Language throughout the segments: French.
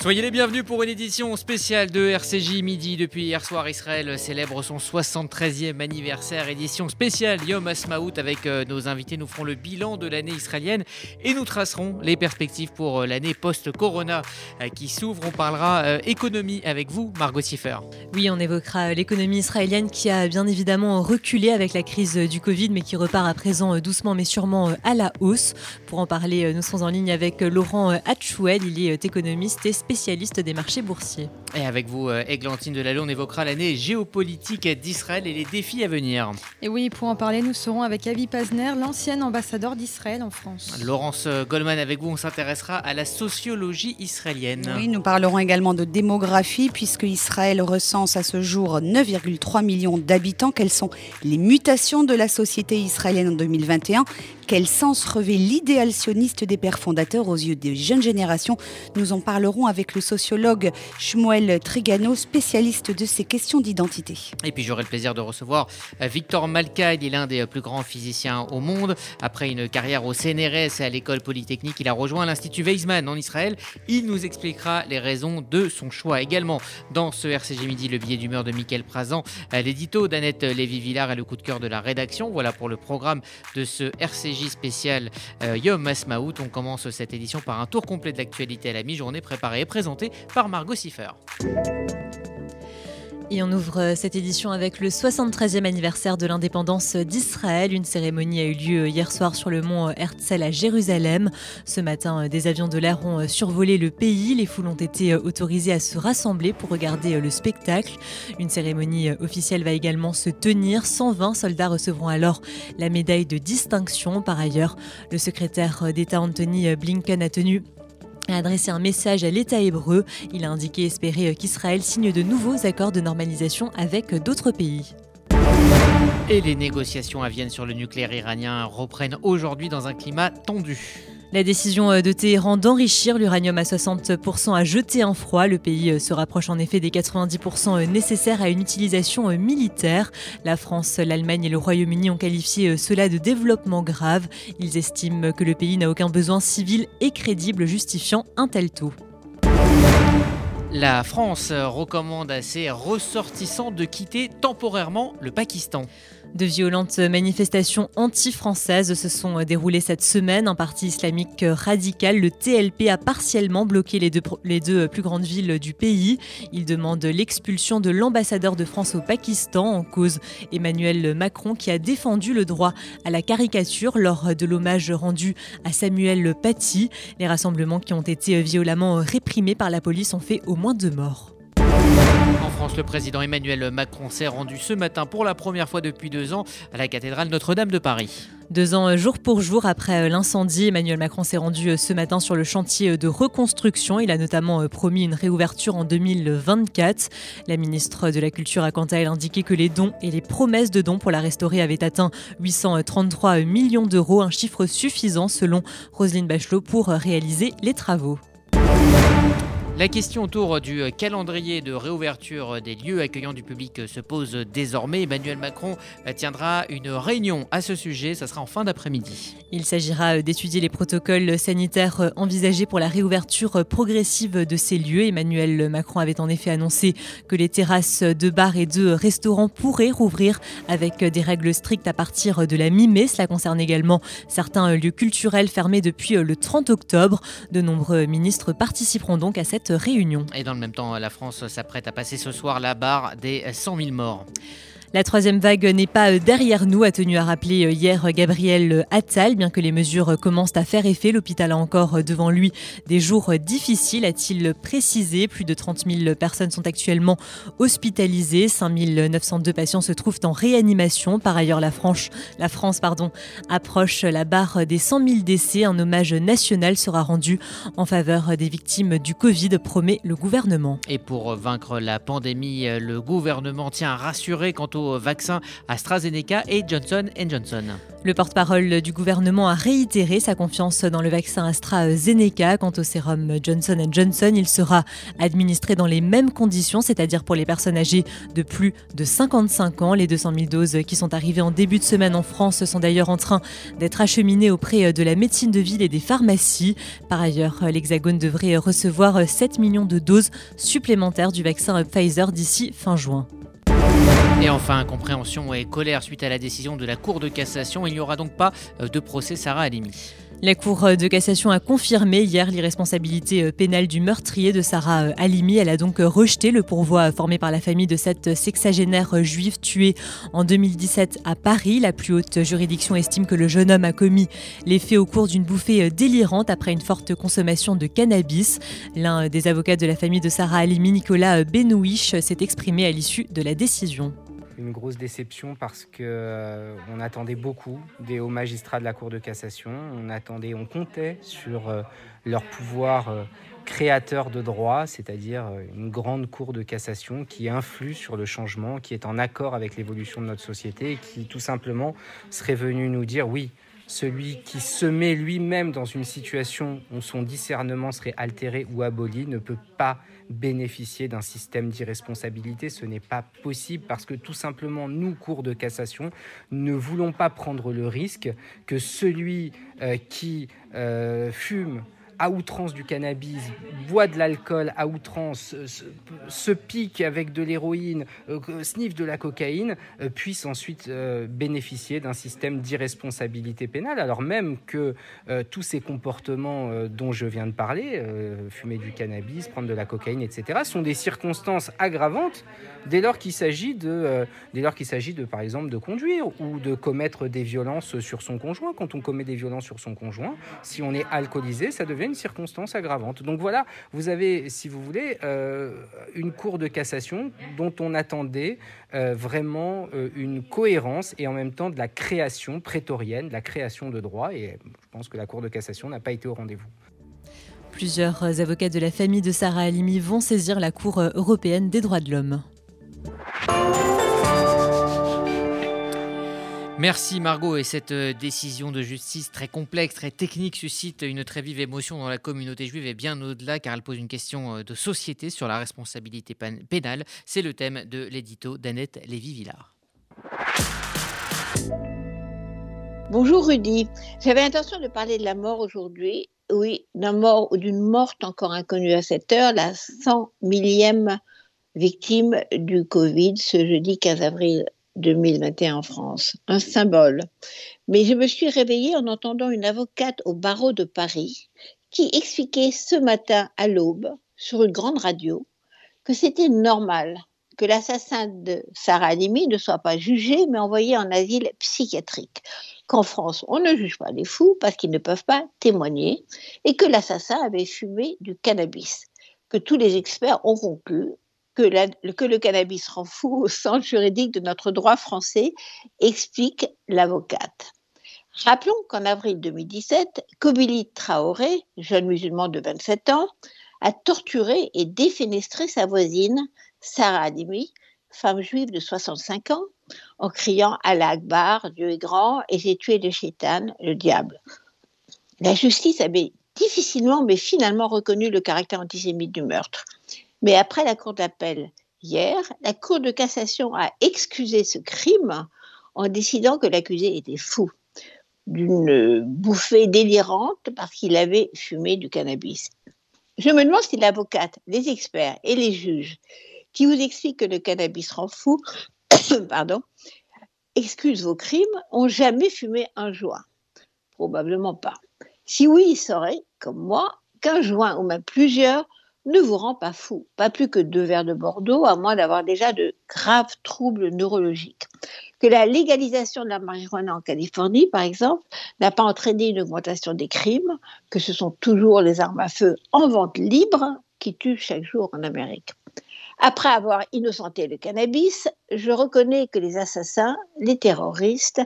Soyez les bienvenus pour une édition spéciale de RCJ Midi. Depuis hier soir, Israël célèbre son 73e anniversaire. Édition spéciale Yom Asmaout avec euh, nos invités. Nous ferons le bilan de l'année israélienne et nous tracerons les perspectives pour euh, l'année post-corona euh, qui s'ouvre. On parlera économie avec vous, Margot Siffer. Oui, on évoquera l'économie israélienne qui a bien évidemment reculé avec la crise du Covid, mais qui repart à présent doucement mais sûrement à la hausse. Pour en parler, nous sommes en ligne avec Laurent Hatchouel. Il est économiste et spécialiste des marchés boursiers. Et avec vous, Églantine euh, Delalleux, on évoquera l'année géopolitique d'Israël et les défis à venir. Et oui, pour en parler, nous serons avec Avi Pazner, l'ancien ambassadeur d'Israël en France. Laurence euh, Goldman, avec vous, on s'intéressera à la sociologie israélienne. Oui, nous parlerons également de démographie, puisque Israël recense à ce jour 9,3 millions d'habitants. Quelles sont les mutations de la société israélienne en 2021 quel sens revêt l'idéal sioniste des pères fondateurs aux yeux des jeunes générations? Nous en parlerons avec le sociologue Shmuel Trigano, spécialiste de ces questions d'identité. Et puis j'aurai le plaisir de recevoir euh, Victor Malka, il est l'un des plus grands physiciens au monde. Après une carrière au CNRS et à l'école polytechnique, il a rejoint l'Institut Weizmann en Israël. Il nous expliquera les raisons de son choix. Également, dans ce RCG Midi, le billet d'humeur de Mickaël Prazan, euh, l'édito d'Annette Lévy-Villard et le coup de cœur de la rédaction. Voilà pour le programme de ce RCG spécial euh, Yom Asmaout. On commence cette édition par un tour complet de l'actualité à la mi-journée préparé et présenté par Margot Siffer. Et on ouvre cette édition avec le 73e anniversaire de l'indépendance d'Israël. Une cérémonie a eu lieu hier soir sur le mont Herzl à Jérusalem. Ce matin, des avions de l'air ont survolé le pays. Les foules ont été autorisées à se rassembler pour regarder le spectacle. Une cérémonie officielle va également se tenir. 120 soldats recevront alors la médaille de distinction. Par ailleurs, le secrétaire d'État Anthony Blinken a tenu a adressé un message à l'État hébreu. Il a indiqué espérer qu'Israël signe de nouveaux accords de normalisation avec d'autres pays. Et les négociations à Vienne sur le nucléaire iranien reprennent aujourd'hui dans un climat tendu. La décision euh, de Téhéran d'enrichir l'uranium à 60% a jeté un froid. Le pays euh, se rapproche en effet des 90% euh, nécessaires à une utilisation militaire. La France, l'Allemagne et le Royaume-Uni ont qualifié cela de développement grave. Ils estiment que le pays n'a aucun besoin civil et crédible justifiant un tel taux. La France recommande à ses ressortissants de quitter temporairement le Pakistan. De violentes manifestations anti-françaises se sont déroulées cette semaine. Un parti islamique radical, le TLP, a partiellement bloqué les deux, les deux plus grandes villes du pays. Il demande l'expulsion de l'ambassadeur de France au Pakistan en cause Emmanuel Macron qui a défendu le droit à la caricature lors de l'hommage rendu à Samuel Paty. Les rassemblements qui ont été violemment réprimés par la police ont fait au moins deux morts. France, le président Emmanuel Macron s'est rendu ce matin pour la première fois depuis deux ans à la cathédrale Notre-Dame de Paris. Deux ans jour pour jour après l'incendie, Emmanuel Macron s'est rendu ce matin sur le chantier de reconstruction. Il a notamment promis une réouverture en 2024. La ministre de la Culture a quant à elle indiqué que les dons et les promesses de dons pour la restaurer avaient atteint 833 millions d'euros, un chiffre suffisant selon Roselyne Bachelot pour réaliser les travaux. La question autour du calendrier de réouverture des lieux accueillants du public se pose désormais. Emmanuel Macron tiendra une réunion à ce sujet, ça sera en fin d'après-midi. Il s'agira d'étudier les protocoles sanitaires envisagés pour la réouverture progressive de ces lieux. Emmanuel Macron avait en effet annoncé que les terrasses de bars et de restaurants pourraient rouvrir avec des règles strictes à partir de la mi-mai. Cela concerne également certains lieux culturels fermés depuis le 30 octobre. De nombreux ministres participeront donc à cette réunion. Et dans le même temps, la France s'apprête à passer ce soir la barre des 100 000 morts. La troisième vague n'est pas euh, derrière nous, a tenu à rappeler euh, hier Gabriel Attal. Bien que les mesures commencent à faire effet, l'hôpital a encore euh, devant lui des jours difficiles, a-t-il précisé. Plus de 30 000 personnes sont actuellement hospitalisées. 5 902 patients se trouvent en réanimation. Par ailleurs, la France, la France pardon, approche la barre des 100 000 décès. Un hommage national sera rendu en faveur des victimes du Covid, promet le gouvernement. Et pour vaincre la pandémie, le gouvernement tient à rassurer quant au vaccins AstraZeneca et Johnson Johnson. Le porte-parole du gouvernement a réitéré sa confiance dans le vaccin AstraZeneca. Quant au sérum Johnson Johnson, il sera administré dans les mêmes conditions, c'est-à-dire pour les personnes âgées de plus de 55 ans. Les 200 000 doses qui sont arrivées en début de semaine en France sont d'ailleurs en train d'être acheminées auprès de la médecine de ville et des pharmacies. Par ailleurs, l'Hexagone devrait recevoir 7 millions de doses supplémentaires du vaccin Pfizer d'ici fin juin. Et enfin, incompréhension et colère suite à la décision de la Cour de cassation. Il n'y aura donc pas de procès Sarah Halimi. La Cour de cassation a confirmé hier l'irresponsabilité pénale du meurtrier de Sarah Halimi. Elle a donc rejeté le pourvoi formé par la famille de cette sexagénaire juive tuée en 2017 à Paris. La plus haute juridiction estime que le jeune homme a commis les faits au cours d'une bouffée délirante après une forte consommation de cannabis. L'un des avocats de la famille de Sarah Halimi, Nicolas Benouich, s'est exprimé à l'issue de la décision une grosse déception parce que euh, on attendait beaucoup des hauts magistrats de la Cour de cassation. On attendait, on comptait sur euh, leur pouvoir euh, créateur de droit, c'est-à-dire une grande Cour de cassation qui influe sur le changement, qui est en accord avec l'évolution de notre société qui tout simplement serait venu nous dire oui, celui qui se met lui-même dans une situation où son discernement serait altéré ou aboli ne peut pas bénéficier d'un système d'irresponsabilité. Ce n'est pas possible parce que tout simplement, nous, cours de cassation, ne voulons pas prendre le risque que celui euh, qui euh, fume à outrance du cannabis, boit de l'alcool à outrance, se, pique avec de l'héroïne, euh, sniffe de la cocaïne, euh, puisse ensuite euh, bénéficier d'un système d'irresponsabilité pénale, alors même que tous ces comportements dont je viens de parler, fumer du cannabis, prendre de la cocaïne, etc., sont des circonstances aggravantes dès lors qu'il s'agit de, dès lors qu'il s'agit de, par exemple, de conduire ou de commettre des violences sur son conjoint. Quand on commet des violences sur son conjoint, si on est alcoolisé, ça devient une circonstance aggravante. Donc voilà, vous avez, si vous voulez, euh, une cour de cassation dont on attendait euh, vraiment euh, une cohérence et en même temps de la création prétorienne, de la création de droit. Et je pense que la cour de cassation n'a pas été au rendez-vous. Plusieurs avocats de la famille de Sarah Halimi vont saisir la Cour européenne des droits de l'homme. Merci Margot et cette euh, décision de justice très complexe, très technique suscite une très vive émotion dans la communauté juive et bien au-delà car elle pose une question euh, de société sur la responsabilité pénale. C'est le thème de l'édito d'Annette Lévy-Villard. Bonjour Rudy, j'avais l'intention de parler de la mort aujourd'hui. Oui, d'un mort ou d'une morte encore inconnue à cette heure, la 100 millième victime du Covid ce jeudi 15 avril 2021 en France, un symbole. Mais je me suis réveillée en entendant une avocate au barreau de Paris qui expliquait ce matin à l'aube, sur une grande radio, que c'était normal que l'assassin de Sarah Halimi ne soit pas jugé mais envoyé en asile psychiatrique. Qu'en France, on ne juge pas les fous parce qu'ils ne peuvent pas témoigner et que l'assassin avait fumé du cannabis. Que tous les experts ont conclu que, le cannabis rend fou au sens juridique de notre droit français, explique l'avocate. Rappelons qu'en avril 2017, Kobili Traoré, jeune musulman de 27 ans, a torturé et défenestré sa voisine, Sarah Adimi, femme juive de 65 ans, en criant Allah Akbar, Dieu est grand, et j'ai tué le shaitan, le diable. La justice avait difficilement mais finalement reconnu le caractère antisémite du meurtre. Mais après la Cour d'appel hier, la Cour de cassation a excusé ce crime en décidant que l'accusé était fou d'une bouffée délirante parce qu'il avait fumé du cannabis. Je me demande si l'avocate, les experts et les juges qui vous expliquent que le cannabis rend fou, pardon, excusent vos crimes, ont jamais fumé un joint. Probablement pas. Si oui, ils sauraient, comme moi, qu'un joint ou même plusieurs ne vous rend pas fou, pas plus que deux verres de Bordeaux, à moins d'avoir déjà de graves troubles neurologiques. Que la légalisation de la marijuana en Californie, par exemple, n'a pas entraîné une augmentation des crimes, que ce sont toujours les armes à feu en vente libre qui tuent chaque jour en Amérique. Après avoir innocenté le cannabis, je reconnais que les assassins, les terroristes,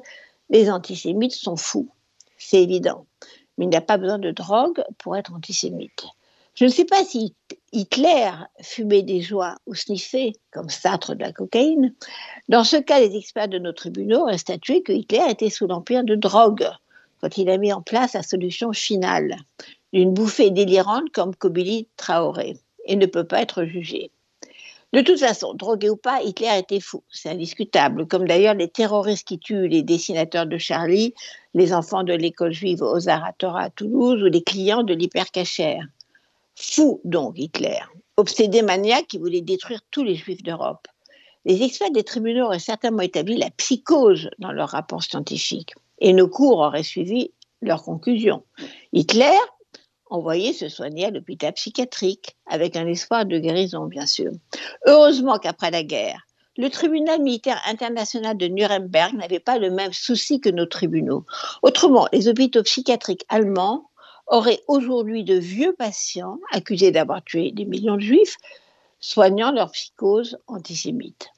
les antisémites sont fous. C'est évident. Mais il n'y a pas besoin de drogue pour être antisémite. Je ne sais pas si Hitler fumait des joies ou sniffait, comme Sartre de la cocaïne, dans ce cas, les experts de nos tribunaux ont statué que Hitler était sous l'empire de drogue quand il a mis en place la solution finale, d'une bouffée délirante comme Kobili Traoré, et ne peut pas être jugé. De toute façon, drogué ou pas, Hitler était fou, c'est indiscutable, comme d'ailleurs les terroristes qui tuent les dessinateurs de Charlie, les enfants de l'école juive aux à Toulouse ou les clients de l'hypercachère. Fou donc Hitler, obsédé maniaque qui voulait détruire tous les juifs d'Europe. Les experts des tribunaux auraient certainement établi la psychose dans leur rapport scientifique et nos cours auraient suivi leurs conclusions. Hitler envoyé se soigner à l'hôpital psychiatrique, avec un espoir de guérison, bien sûr. Heureusement qu'après la guerre, le tribunal militaire international de Nuremberg n'avait pas le même souci que nos tribunaux. Autrement, les hôpitaux psychiatriques allemands auraient aujourd'hui de vieux patients accusés d'avoir tué des millions de juifs, soignant leur psychose antisémite.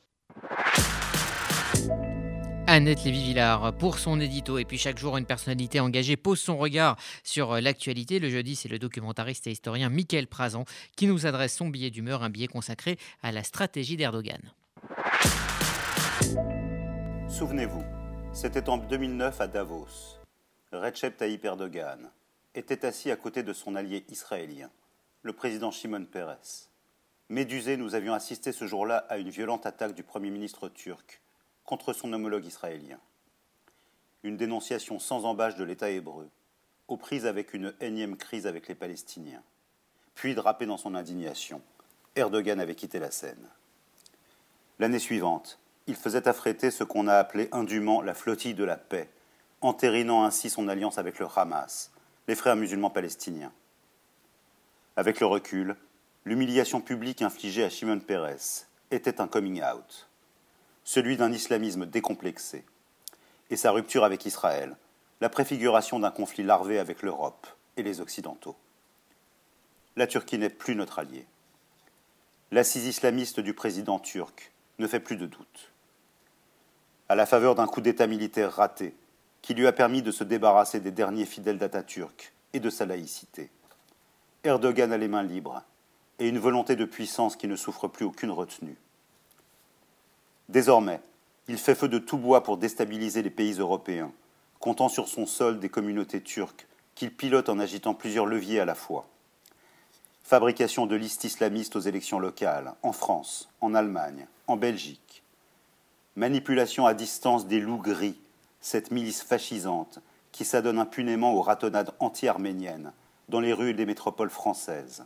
Annette Lévy-Villard pour son édito. Et puis chaque jour, une personnalité engagée pose son regard sur euh, l'actualité. Le jeudi, c'est le documentariste et historien Michael Prazan qui nous adresse son billet d'humeur, un billet consacré à la stratégie d'Erdogan. Souvenez-vous, c'était en 2009 à Davos. Recep Tayyip Erdogan était assis à côté de son allié israélien, le président Shimon Peres. Médusé, nous avions assisté ce jour-là à une violente attaque du Premier ministre turc contre son homologue israélien. Une dénonciation sans embâche de l'État hébreu, aux prises avec une énième crise avec les Palestiniens. Puis, drapé dans son indignation, Erdogan avait quitté la scène. L'année suivante, il faisait affréter ce qu'on a appelé indûment la flottille de la paix, entérinant ainsi son alliance avec le Hamas, les frères musulmans palestiniens. Avec le recul, l'humiliation publique infligée à Shimon Peres était un coming out celui d'un islamisme décomplexé, et sa rupture avec Israël, la préfiguration d'un conflit larvé avec l'Europe et les Occidentaux. La Turquie n'est plus notre allié. L'assise islamiste du président turc ne fait plus de doute. À la faveur d'un coup d'État militaire raté, qui lui a permis de se débarrasser des derniers fidèles d'Atatürk et de sa laïcité, Erdogan a les mains libres et une volonté de puissance qui ne souffre plus aucune retenue. Désormais, il fait feu de tout bois pour déstabiliser les pays européens, comptant sur son sol des communautés turques qu'il pilote en agitant plusieurs leviers à la fois. Fabrication de listes islamistes aux élections locales, en France, en Allemagne, en Belgique. Manipulation à distance des loups gris, cette milice fascisante qui s'adonne impunément aux ratonnades anti-arméniennes dans les rues des métropoles françaises.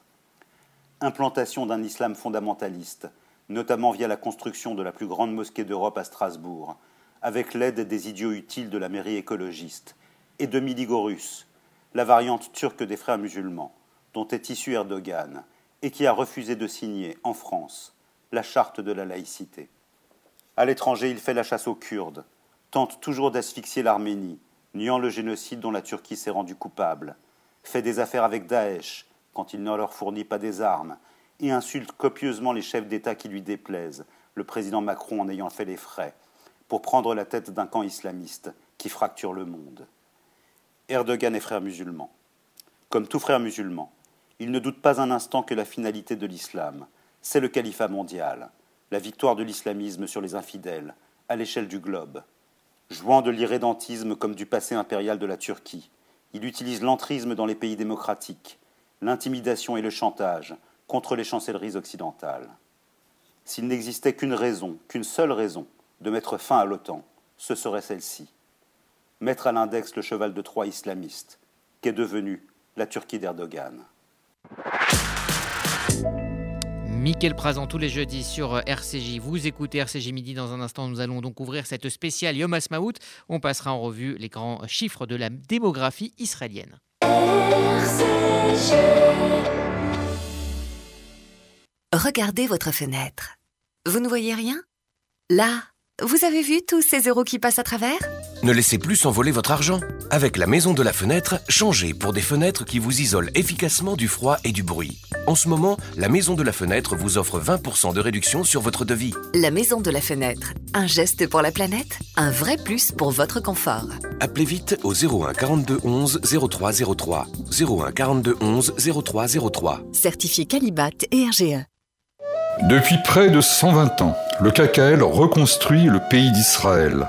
Implantation d'un islam fondamentaliste notamment via la construction de la plus grande mosquée d'Europe à Strasbourg, avec l'aide des idiots utiles de la mairie écologiste, et de Miligorus, la variante turque des frères musulmans, dont est issu Erdogan, et qui a refusé de signer, en France, la charte de la laïcité. À l'étranger, il fait la chasse aux Kurdes, tente toujours d'asphyxier l'Arménie, niant le génocide dont la Turquie s'est rendue coupable, fait des affaires avec Daesh quand il ne leur fournit pas des armes, et insulte copieusement les chefs d'État qui lui déplaisent, le président Macron en ayant fait les frais, pour prendre la tête d'un camp islamiste qui fracture le monde. Erdogan est frère musulman. Comme tout frère musulman, il ne doute pas un instant que la finalité de l'islam, c'est le califat mondial, la victoire de l'islamisme sur les infidèles, à l'échelle du globe. Jouant de l'irrédentisme comme du passé impérial de la Turquie, il utilise l'entrisme dans les pays démocratiques, l'intimidation et le chantage, contre les chancelleries occidentales. S'il n'existait qu'une raison, qu'une seule raison, de mettre fin à l'OTAN, ce serait celle-ci. Mettre à l'index le cheval de Troie islamiste, qu'est devenu la Turquie d'Erdogan. Mickaël Prazan tous les jeudis sur RCJ. Vous écoutez RCJ Midi. Dans un instant, nous allons donc ouvrir cette spéciale Yom Ha'asmaout. On passera en revue les grands chiffres de la démographie israélienne. Regardez votre fenêtre. Vous ne voyez rien? Là, vous avez vu tous ces euros qui passent à travers? Ne laissez plus s'envoler votre argent. Avec la Maison de la Fenêtre, changez pour des fenêtres qui vous isolent efficacement du froid et du bruit. En ce moment, la Maison de la Fenêtre vous offre 20% de réduction sur votre devis. La Maison de la Fenêtre. Un geste pour la planète, un vrai plus pour votre confort. Appelez vite au 01 42 11 03 03. 01 42 11 03 03. Certifié Calibat et RGE. Depuis près de 120 ans, le KKL reconstruit le pays d'Israël.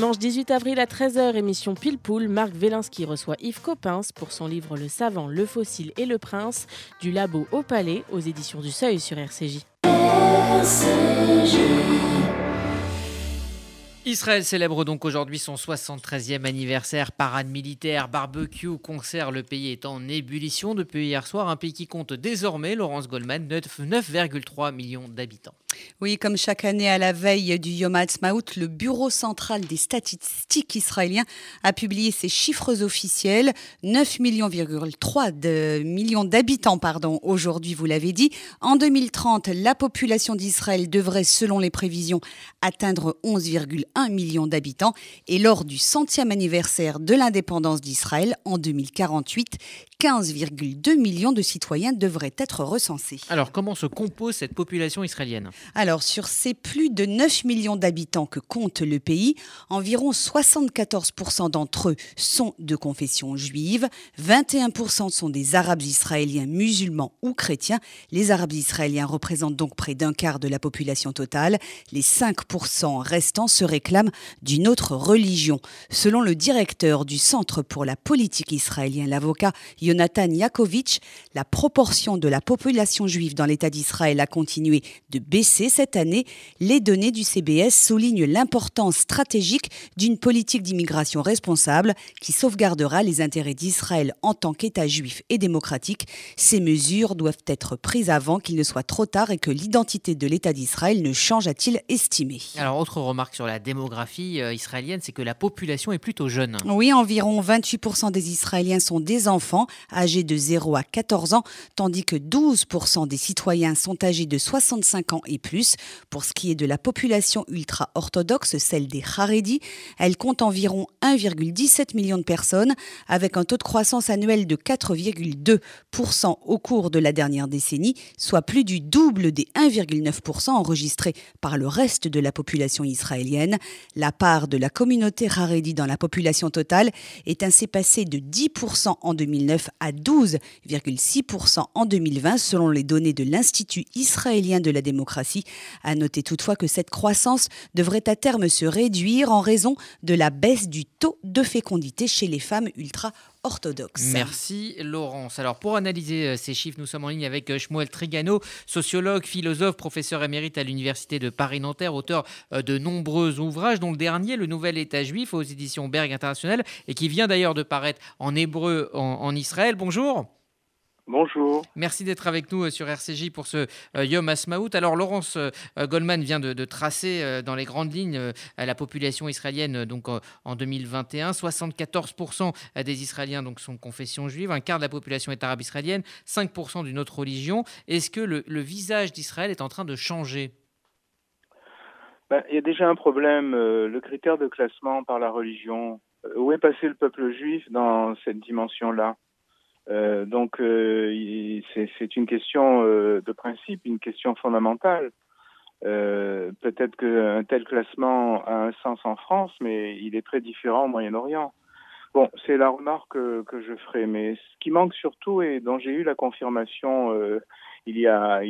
Dimanche 18 avril à 13h, émission Pile Poule, Marc Vélinski reçoit Yves Coppens pour son livre Le savant, le fossile et le prince, du labo au palais, aux éditions du Seuil sur RCJ. Israël célèbre donc aujourd'hui son 73e anniversaire, parade militaire, barbecue, concert. Le pays est en ébullition depuis hier soir. Un pays qui compte désormais, Laurence Goldman, 9,3 millions d'habitants. Oui, comme chaque année à la veille du Yom Ha'atzmaut, le Bureau central des statistiques israéliens a publié ses chiffres officiels. 9,3 millions, millions d'habitants pardon, aujourd'hui, vous l'avez dit. En 2030, la population d'Israël devrait, selon les prévisions, atteindre 11,1 millions d'habitants. Et lors du centième anniversaire de l'indépendance d'Israël, en 2048, 15,2 millions de citoyens devraient être recensés. Alors, comment se compose cette population israélienne? Alors, sur ces plus de 9 millions d'habitants que compte le pays, environ 74% d'entre eux sont de confession juive, 21% sont des Arabes israéliens musulmans ou chrétiens. Les Arabes israéliens représentent donc près d'un quart de la population totale. Les 5% restants se d'une autre religion. Selon le directeur du Centre pour la politique israélienne, l'avocat Jonathan Yakovitch, la proportion de la population juive dans l'État d'Israël a continué de baisser cette année. Les données du CBS soulignent l'importance stratégique d'une politique d'immigration responsable qui sauvegardera les intérêts d'Israël en tant qu'État juif et démocratique. Ces mesures doivent être prises avant qu'il ne soit trop tard et que l'identité de l'État d'Israël ne change, a-t-il estimé. Alors, autre remarque sur la démographie euh, israélienne, c'est que la population est plutôt jeune. Oui, environ 28% des Israéliens sont des enfants âgés de 0 à 14 ans, tandis que 12% des citoyens sont âgés de 65 ans et plus. Pour ce qui est de la population ultra-orthodoxe, celle des Haredi, elle compte environ 1,17 million de personnes, avec un taux de croissance annuel de 4,2% au cours de la dernière décennie, soit plus du double des 1,9% enregistrés par le reste de la population israélienne. La part de la communauté Haredi dans la population totale est ainsi passée de 10% en 2009 à 12,6% en 2020 selon les données de l'Institut israélien de la démocratie. À noter toutefois que cette croissance devrait à terme se réduire en raison de la baisse du taux de fécondité chez les femmes ultra orthodoxes. Merci Laurence. Alors pour analyser euh, ces chiffres, nous sommes en ligne avec euh, Shmuel Trigano, sociologue, philosophe, professeur émérite à l'Université de Paris-Nanterre, auteur euh, de nombreux ouvrages, dont le dernier, Le Nouvel État juif, aux éditions Berg International, et qui vient d'ailleurs de paraître en hébreu en, en Israël. Bonjour. Bonjour. Merci d'être avec nous sur RCJ pour ce Yom Asmaout. Alors Laurence Goldman vient de, de tracer dans les grandes lignes la population israélienne donc en 2021. 74% des Israéliens donc sont de confession juive, un quart de la population est arabe israélienne, 5% d'une autre religion. Est-ce que le, le visage d'Israël est en train de changer? Ben, Il y a déjà un problème, le critère de classement par la religion. Où est passé le peuple juif dans cette dimension-là? Euh, donc euh, c'est une question euh, de principe, une question fondamentale. Peut-être qu'un tel classement a un sens en France, mais il est très différent au Moyen-Orient. Bon, c'est la remarque que, je ferai, mais ce qui manque surtout et dont j'ai eu la confirmation il y a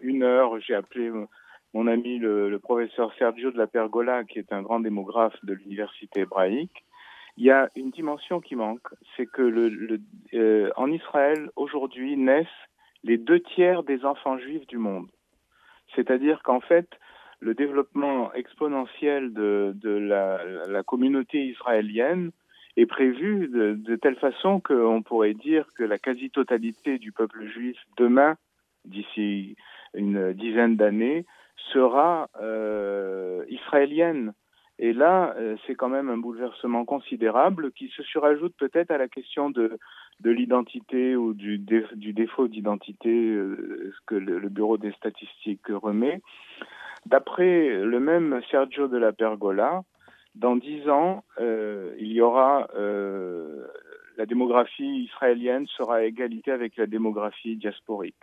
une heure, j'ai appelé mon ami le, professeur Sergio de la Pergola, qui est un grand démographe de l'université hébraïque il y a une dimension qui manque, c'est que le, le, euh, en Israël, aujourd'hui, naissent les deux tiers des enfants juifs du monde. C'est-à-dire qu'en fait, le développement exponentiel de, la, communauté israélienne est prévu de, telle façon qu'on pourrait dire que la quasi-totalité du peuple juif demain, d'ici une dizaine d'années, sera euh, israélienne. Et là, euh, c'est quand même un bouleversement considérable qui se surajoute peut-être à la question de, de l'identité ou du, défaut d'identité euh, que le, Bureau des statistiques remet. D'après le même Sergio de la Pergola, dans dix ans, euh, il y aura la démographie israélienne sera à égalité avec la démographie diasporique.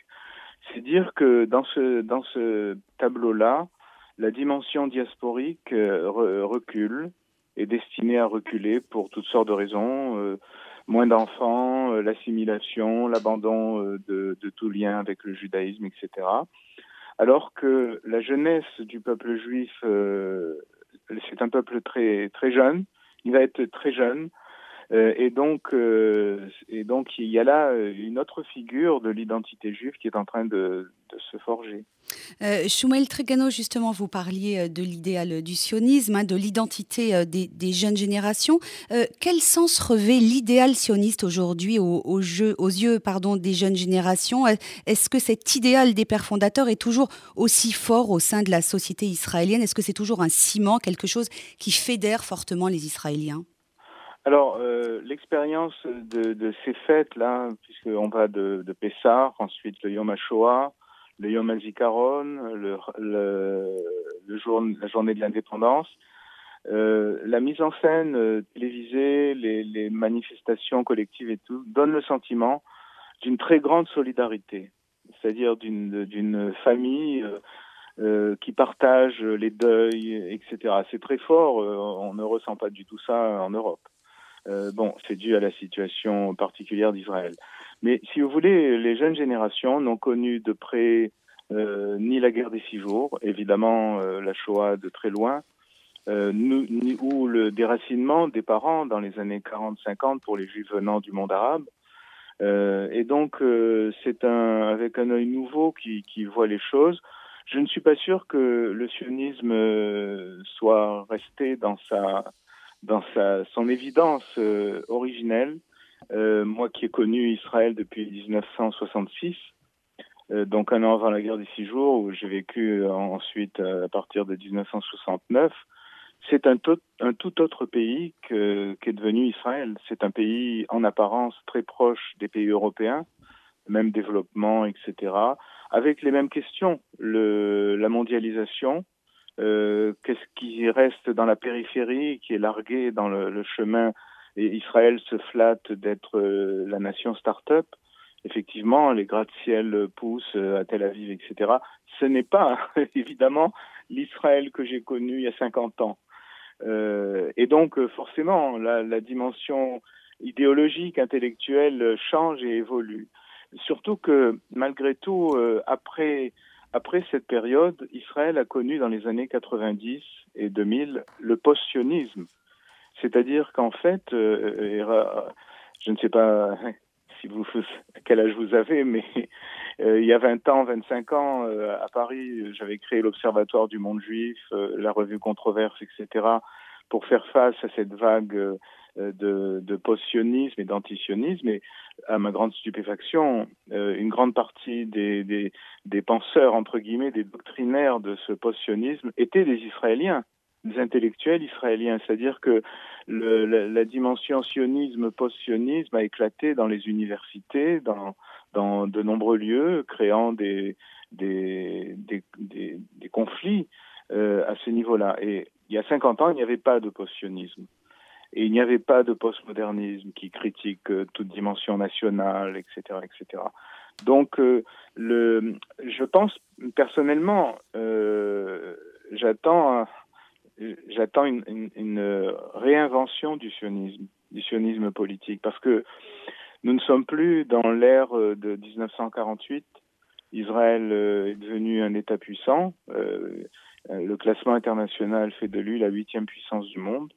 C'est dire que dans ce tableau-là, la dimension diasporique euh, recule, est destinée à reculer pour toutes sortes de raisons. Euh, moins d'enfants, euh, l'assimilation, l'abandon de, tout lien avec le judaïsme, etc. Alors que la jeunesse du peuple juif, c'est un peuple très très jeune. Il va être très jeune. Euh, et donc, euh, et donc, il y a là euh, une autre figure de l'identité juive qui est en train de, se forger. Euh, Shumel Tregano, justement, vous parliez de l'idéal du sionisme, hein, de l'identité des, jeunes générations. quel sens revêt l'idéal sioniste aujourd'hui aux, yeux des jeunes générations? Est-ce que cet idéal des pères fondateurs est toujours aussi fort au sein de la société israélienne? Est-ce que c'est toujours un ciment, quelque chose qui fédère fortement les Israéliens? Alors, euh, l'expérience de, de, ces fêtes-là, puisqu'on va de, de Pessah, ensuite le Yom HaShoah, le Yom HaZikaron, le, le, le jour, la journée de l'indépendance, euh, la mise en scène euh, télévisée, les, les, manifestations collectives et tout, donne le sentiment d'une très grande solidarité, c'est-à-dire d'une famille euh, euh, qui partage les deuils, etc. C'est très fort, on ne ressent pas du tout ça en Europe. Euh, bon, c'est dû à la situation particulière d'Israël. Mais si vous voulez, les jeunes générations n'ont connu de près euh, ni la guerre des six jours, évidemment euh, la Shoah de très loin, ni, ou le déracinement des parents dans les années 40-50 pour les juifs venant du monde arabe. Et donc c'est un avec un œil nouveau qui, qui voit les choses. Je ne suis pas sûr que le sionisme soit resté dans sa dans sa, son évidence euh, originelle. Euh, moi qui ai connu Israël depuis 1966, euh, donc un an avant la guerre des six jours, où j'ai vécu ensuite à partir de 1969, c'est un, un tout autre pays que, qu'est devenu Israël. C'est un pays en apparence très proche des pays européens, même développement, etc., avec les mêmes questions, la mondialisation, euh, qu'est-ce qui reste dans la périphérie, qui est largué dans le, le chemin. Et Israël se flatte d'être euh, la nation start-up? Effectivement, les gratte-ciel poussent euh, à Tel Aviv, etc. Ce n'est pas, évidemment, l'Israël que j'ai connu il y a 50 ans. Euh, et donc, forcément, la, la dimension idéologique, intellectuelle change et évolue. Surtout que, malgré tout, après après cette période, Israël a connu dans les années 90 et 2000 le post-sionisme. C'est-à-dire qu'en fait, euh, je ne sais pas si vous, quel âge vous avez, mais euh, il y a 20 ans, 25 ans, euh, à Paris, j'avais créé l'Observatoire du monde juif, la revue Controverse, etc., pour faire face à cette vague euh, de, de post-sionisme et d'antisionisme. Et à ma grande stupéfaction, euh, une grande partie des, penseurs, entre guillemets, des doctrinaires de ce post-sionisme étaient des Israéliens, des intellectuels israéliens. C'est-à-dire que la, dimension sionisme, post-sionisme a éclaté dans les universités, dans, de nombreux lieux, créant des, conflits euh, à ce niveau-là. Et il y a 50 ans, il n'y avait pas de post-sionisme. Et il n'y avait pas de postmodernisme qui critique euh, toute dimension nationale, etc., etc. Donc, euh, je pense personnellement, euh, j'attends, une, réinvention du sionisme, du sionisme politique, parce que nous ne sommes plus dans l'ère de 1948. Israël est devenu un État puissant. le classement international fait de lui la huitième puissance du monde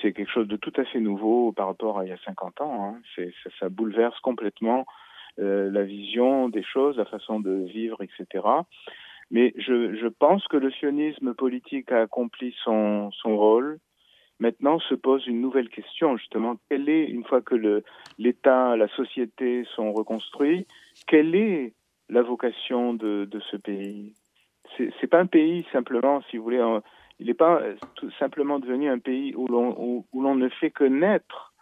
c'est quelque chose de tout à fait nouveau par rapport à il y a 50 ans. Hein. C'est, ça, bouleverse complètement euh, la vision des choses, la façon de vivre, etc. Mais je, pense que le sionisme politique a accompli son, rôle. Maintenant se pose une nouvelle question, justement. Quelle est, une fois que l'État, la société sont reconstruits, quelle est la vocation de, ce pays? C'est pas un pays simplement, si vous voulez, il n'est pas tout simplement devenu un pays où l'on ne fait que naître.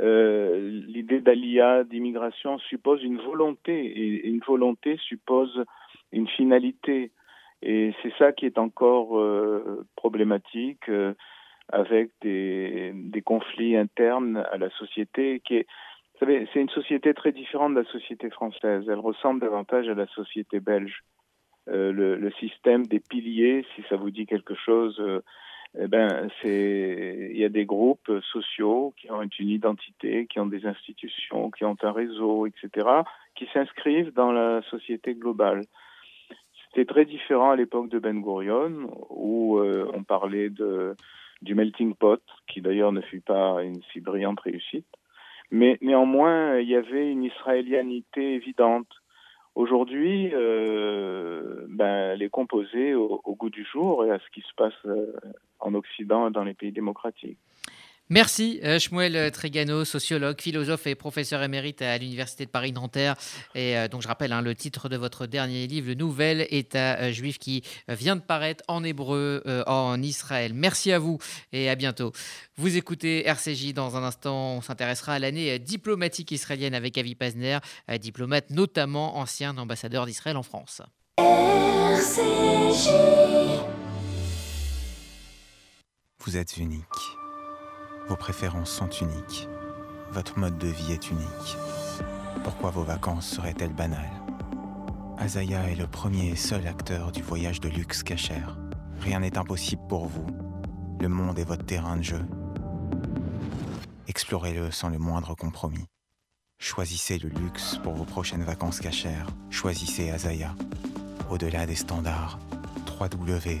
Euh, L'idée d'Alia, d'immigration, suppose une volonté, et une volonté suppose une finalité. Et c'est ça qui est encore euh, problématique. Euh, avec des, des, conflits internes à la société qui est vous savez, c'est une société très différente de la société française. Elle ressemble davantage à la société belge. Euh, le, système des piliers, si ça vous dit quelque chose, euh, eh ben, il y a des groupes sociaux qui ont une identité, qui ont des institutions, qui ont un réseau, etc., qui s'inscrivent dans la société globale. C'était très différent à l'époque de Ben Gurion, où euh, on parlait du melting pot, qui d'ailleurs ne fut pas une si brillante réussite. Mais néanmoins, il y avait une israélianité évidente. Aujourd'hui, euh, ben, elle est composée au, au, goût du jour et à ce qui se passe euh, en Occident et dans les pays démocratiques. Merci euh, Shmuel Trigano, sociologue, philosophe et professeur émérite à l'Université de Paris-Nanterre. Et euh, donc je rappelle hein, le titre de votre dernier livre, Le Nouvel État euh, juif qui vient de paraître en hébreu en Israël. Merci à vous et à bientôt. Vous écoutez RCJ dans un instant, on s'intéressera à l'année diplomatique israélienne avec Avi Pazner, diplomate notamment ancien ambassadeur d'Israël en France. RCJ. Vous êtes unique. Vos préférences sont uniques. Votre mode de vie est unique. Pourquoi vos vacances seraient-elles banales? Azaya est le premier et seul acteur du voyage de luxe cachère. Rien n'est impossible pour vous. Le monde est votre terrain de jeu. Explorez-le sans le moindre compromis. Choisissez le luxe pour vos prochaines vacances cachères. Choisissez Azaya. Au-delà des standards, www.azaya.co.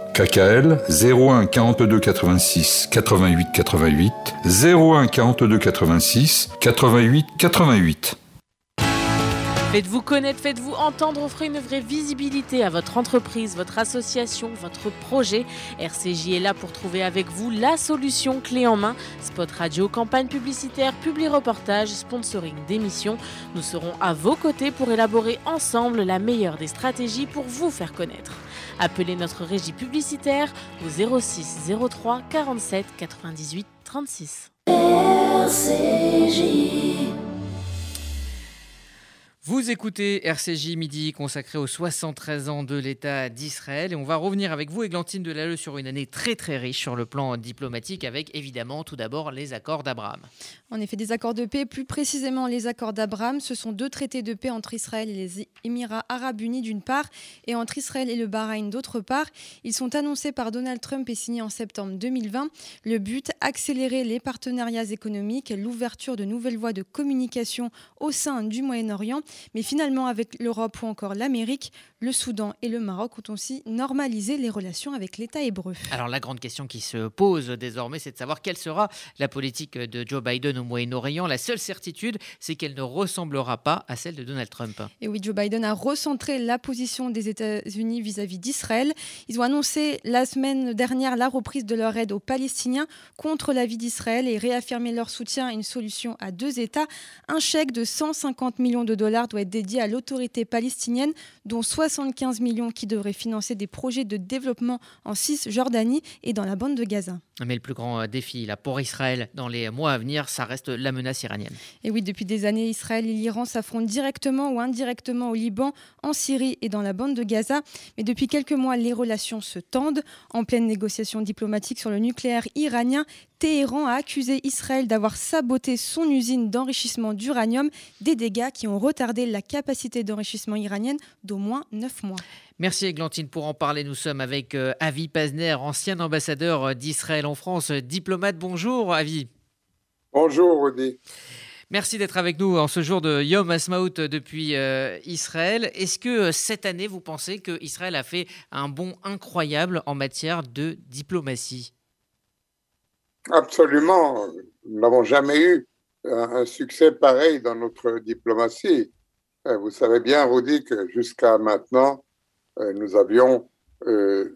KKL 01 42 86 88 88 01 42 86 88 88. Faites-vous connaître, faites-vous entendre, offrez une vraie visibilité à votre entreprise, votre association, votre projet. RCJ est là pour trouver avec vous la solution clé en main. Spot radio, campagne publicitaire, publi reportage, sponsoring d'émissions. Nous serons à vos côtés pour élaborer ensemble la meilleure des stratégies pour vous faire connaître. Appelez notre régie publicitaire au 06 03 47 98 36. RCJ. Vous écoutez RCJ Midi consacré aux 73 ans de l'État d'Israël et on va revenir avec vous, Églantine Delalleux, sur une année très très riche sur le plan diplomatique avec évidemment tout d'abord les accords d'Abraham. En effet, des accords de paix, plus précisément les accords d'Abraham, ce sont deux traités de paix entre Israël et les Émirats arabes unis d'une part et entre Israël et le Bahreïn d'autre part. Ils sont annoncés par Donald Trump et signés en septembre 2020. Le but, accélérer les partenariats économiques, l'ouverture de nouvelles voies de communication au sein du Moyen-Orient mais finalement, avec l'Europe ou encore l'Amérique, le Soudan et le Maroc ont aussi normalisé les relations avec l'État hébreu. Alors la grande question qui se pose désormais, c'est de savoir quelle sera la politique de Joe Biden au Moyen-Orient. La seule certitude, c'est qu'elle ne ressemblera pas à celle de Donald Trump. Et oui, Joe Biden a recentré la position des États-Unis vis-à-vis d'Israël. Ils ont annoncé la semaine dernière la reprise de leur aide aux Palestiniens contre la vie d'Israël et réaffirmé leur soutien à une solution à deux États. Un chèque de 150 millions de dollars doit être dédié à l'autorité palestinienne, dont 75 millions qui devraient financer des projets de développement en Cisjordanie et dans la bande de Gaza. Mais le plus grand euh, défi là, pour Israël dans les mois à venir, ça reste la menace iranienne. Et oui, depuis des années, Israël et l'Iran s'affrontent directement ou indirectement au Liban, en Syrie et dans la bande de Gaza. Mais depuis quelques mois, les relations se tendent. En pleine négociation diplomatique sur le nucléaire iranien, Téhéran a accusé Israël d'avoir saboté son usine d'enrichissement d'uranium, des dégâts qui ont retardé la capacité d'enrichissement iranienne d'au moins 9 mois. Merci Églantine pour en parler. Nous sommes avec euh, Avi Pazner, ancien ambassadeur d'Israël en France, diplomate. Bonjour Avi. Bonjour Rudy. Merci d'être avec nous en ce jour de Yom depuis euh, Israël. Est-ce que euh, cette année, vous pensez que Israël a fait un bond incroyable en matière de diplomatie? Absolument. Nous n'avons jamais eu un, succès pareil dans notre diplomatie. Euh, vous savez bien, Rudy, que jusqu'à maintenant, nous avions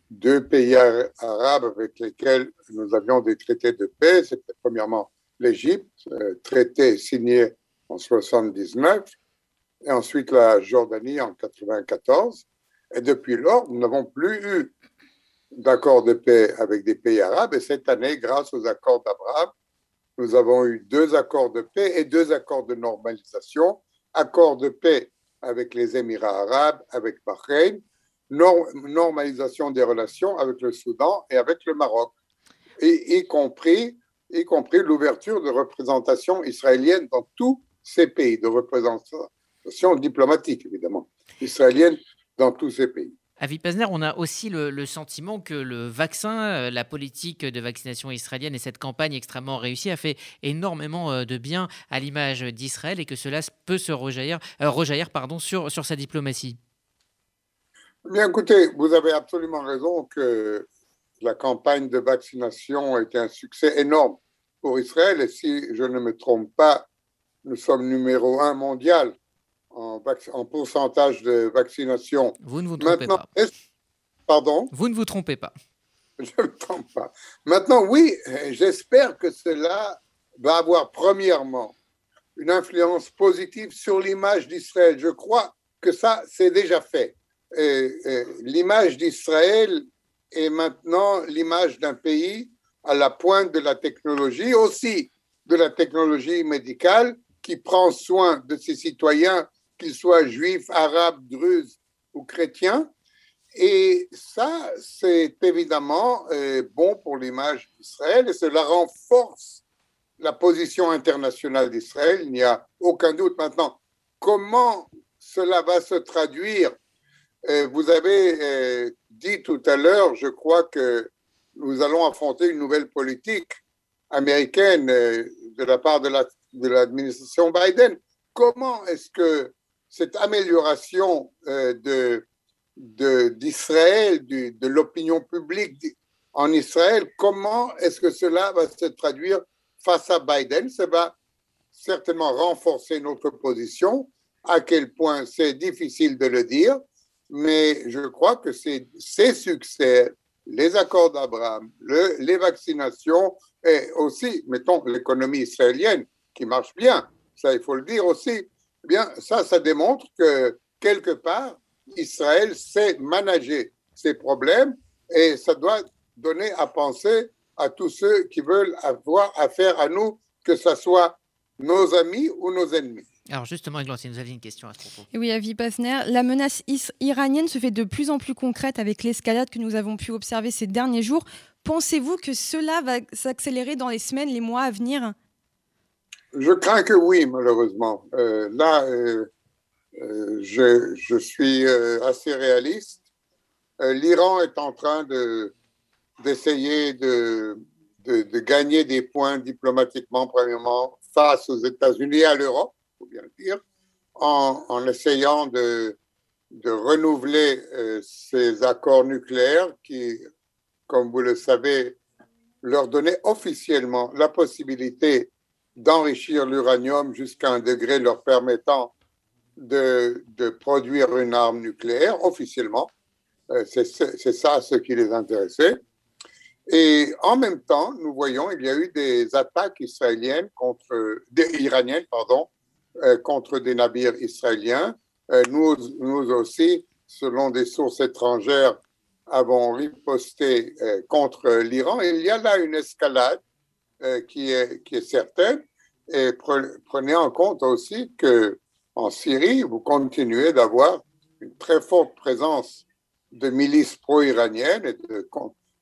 deux pays arabes avec lesquels nous avions des traités de paix. C'était premièrement l'Égypte, euh, traité signé en 79, et ensuite la Jordanie en 94. Et depuis lors, nous n'avons plus eu d'accord de paix avec des pays arabes. Et cette année, grâce aux accords d'Abraham, nous avons eu deux accords de paix et deux accords de normalisation. Accord de paix avec les Émirats arabes, avec Bahreïn, normalisation des relations avec le Soudan et avec le Maroc, et, y compris y compris l'ouverture de représentation israélienne dans tous ces pays, de représentation diplomatique, évidemment, israélienne dans tous ces pays. Avi Pazner, on a aussi le, sentiment que le vaccin, euh, la politique de vaccination israélienne et cette campagne extrêmement réussie a fait énormément euh, de bien à l'image d'Israël et que cela peut se rejaillir, euh, sur, sur sa diplomatie. Bien, écoutez, vous avez absolument raison que la campagne de vaccination a été un succès énorme pour Israël. Et si je ne me trompe pas, nous sommes numéro un mondial en, en pourcentage de vaccination. Vous ne vous trompez Maintenant, pas. Pardon? Vous ne vous trompez pas. Je ne me trompe pas. Maintenant, oui, j'espère que cela va avoir premièrement une influence positive sur l'image d'Israël. Je crois que ça, c'est déjà fait. L'image d'Israël est maintenant l'image d'un pays à la pointe de la technologie, aussi de la technologie médicale, qui prend soin de ses citoyens, qu'ils soient juifs, arabes, druzes ou chrétiens. Et ça, c'est évidemment euh, bon pour l'image d'Israël et cela renforce la position internationale d'Israël. Il n'y a aucun doute maintenant. Comment cela va se traduire? Euh, Vous avez euh, dit tout à l'heure, je crois que nous allons affronter une nouvelle politique américaine de la part de l'administration Biden. Comment est-ce que cette amélioration euh, d'Israël, de, l'opinion publique en Israël, comment est-ce que cela va se traduire face à Biden? Ça va certainement renforcer notre position. À quel point c'est difficile de le dire, mais je crois que c'est ces succès les accords d'Abraham, les vaccinations et aussi, mettons, l'économie israélienne qui marche bien, ça il faut le dire aussi, eh bien ça, ça démontre que quelque part, Israël sait manager ses problèmes et ça doit donner à penser à tous ceux qui veulent avoir affaire à nous, que ce soit nos amis ou nos ennemis. Alors justement, si vous aviez une question à ce propos. Oui, Avi Pasner, la menace iranienne se fait de plus en plus concrète avec l'escalade que nous avons pu observer ces derniers jours. Pensez-vous que cela va s'accélérer dans les semaines, les mois à venir? Je crains que oui, malheureusement. Euh, là, euh, euh, je, suis assez réaliste. L'Iran est en train d'essayer de, gagner des points diplomatiquement, premièrement, face aux États-Unis et à l'Europe faut bien le dire, en, essayant de, de renouveler ces accords nucléaires qui, comme vous le savez, leur donnaient officiellement la possibilité d'enrichir l'uranium jusqu'à un degré leur permettant de, de, produire une arme nucléaire officiellement. Euh, c'est ça ce qui les intéressait. Et en même temps, nous voyons, il y a eu des attaques israéliennes contre, des, iraniennes, pardon, euh, contre des navires israéliens. Euh, nous, nous aussi, selon des sources étrangères, avons riposté contre l'Iran. Il y a là une escalade qui, est, qui est certaine. Et prenez en compte aussi que en Syrie, vous continuez d'avoir une très forte présence de milices pro-iraniennes et de,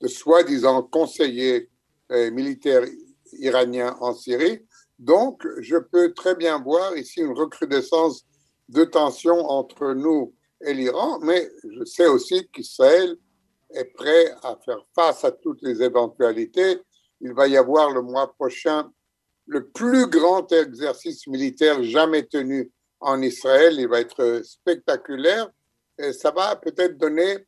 de soi-disant conseillers militaires iraniens en Syrie donc, je peux très bien voir ici une recrudescence de tensions entre nous et l'Iran, mais je sais aussi qu'Israël est prêt à faire face à toutes les éventualités. Il va y avoir le mois prochain le plus grand exercice militaire jamais tenu en Israël. Il va être spectaculaire et ça va peut-être donner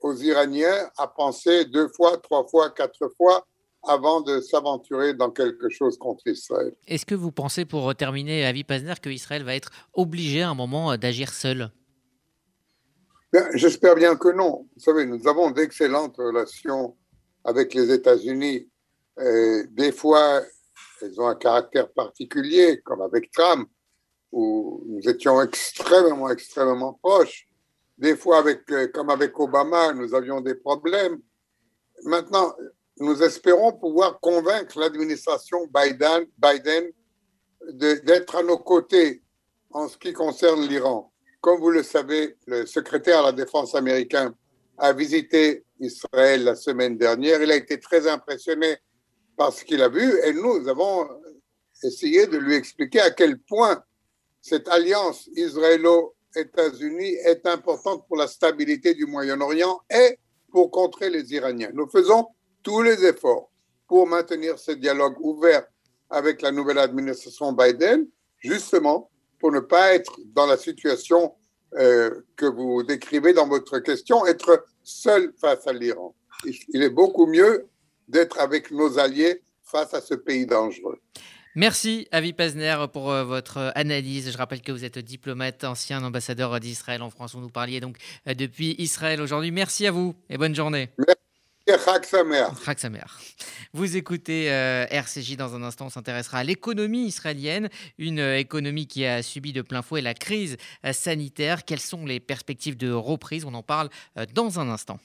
aux Iraniens à penser deux fois, trois fois, quatre fois avant de s'aventurer dans quelque chose contre Israël. Est-ce que vous pensez, pour terminer, Avi Pazner, que Israël va être obligé à un moment d'agir seul? J'espère bien que non. Vous savez, nous avons d'excellentes relations avec les États-Unis. Des fois, elles ont un caractère particulier, comme avec Trump, où nous étions extrêmement, extrêmement proches. Des fois, avec, comme avec Obama, nous avions des problèmes. Maintenant, nous espérons pouvoir convaincre l'administration Biden, Biden d'être à nos côtés en ce qui concerne l'Iran. Comme vous le savez, le secrétaire à la défense américain a visité Israël la semaine dernière. Il a été très impressionné par ce qu'il a vu et nous avons essayé de lui expliquer à quel point cette alliance israélo-États-Unis est importante pour la stabilité du Moyen-Orient et pour contrer les Iraniens. Nous faisons tous les efforts pour maintenir ce dialogue ouvert avec la nouvelle administration Biden, justement pour ne pas être dans la situation euh, que vous décrivez dans votre question, être seul face à l'Iran. Il est beaucoup mieux d'être avec nos alliés face à ce pays dangereux. Merci Avi Pazner pour euh, votre analyse. Je rappelle que vous êtes diplomate, ancien ambassadeur d'Israël en France. Vous nous parliez donc euh, depuis Israël aujourd'hui. Merci à vous et bonne journée. Merci. Vous écoutez euh, RCJ dans un instant, on s'intéressera à l'économie israélienne, une économie qui a subi de plein fouet la crise sanitaire. Quelles sont les perspectives de reprise? On en parle dans un instant.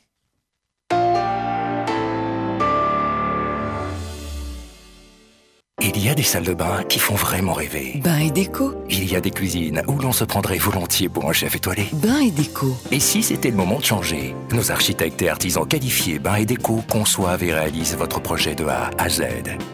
Il y a des salles de bain qui font vraiment rêver. Bain et déco. Il y a des cuisines où l'on se prendrait volontiers pour un chef étoilé. Bain et déco. Et si c'était le moment de changer Nos architectes et artisans qualifiés Bain et déco conçoivent et réalisent votre projet de A à Z.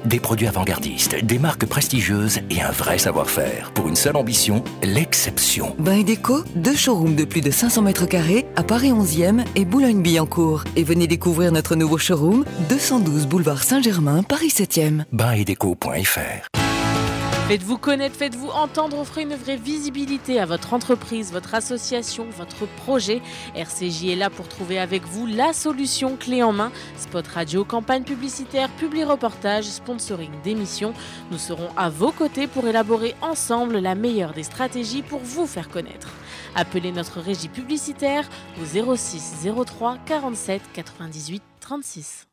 Des produits avant-gardistes, des marques prestigieuses et un vrai savoir-faire. Pour une seule ambition, l'exception. Bain et déco, deux showrooms de plus de 500 mètres carrés à Paris 11e et Boulogne-Billancourt. Et venez découvrir notre nouveau showroom, 212 boulevard Saint-Germain, Paris 7e. Bain et déco. Faites-vous connaître, faites-vous entendre, offrez une vraie visibilité à votre entreprise, votre association, votre projet. RCJ est là pour trouver avec vous la solution clé en main. Spot radio, campagne publicitaire, publi reportage, sponsoring d'émissions. Nous serons à vos côtés pour élaborer ensemble la meilleure des stratégies pour vous faire connaître. Appelez notre régie publicitaire au 06 03 47 98 36.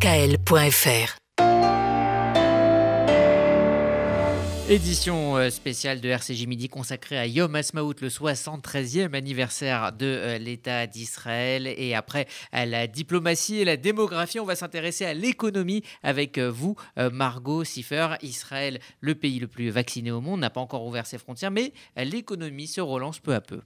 kkl.fr. Édition euh, spéciale de RCJ Midi consacrée à Yom Ha'atzmaut, le 73e anniversaire de euh, l'État d'Israël. Et après la diplomatie et la démographie, on va s'intéresser à l'économie avec euh, vous, Margot Siffer. Israël, le pays le plus vacciné au monde, n'a pas encore ouvert ses frontières, mais l'économie se relance peu à peu.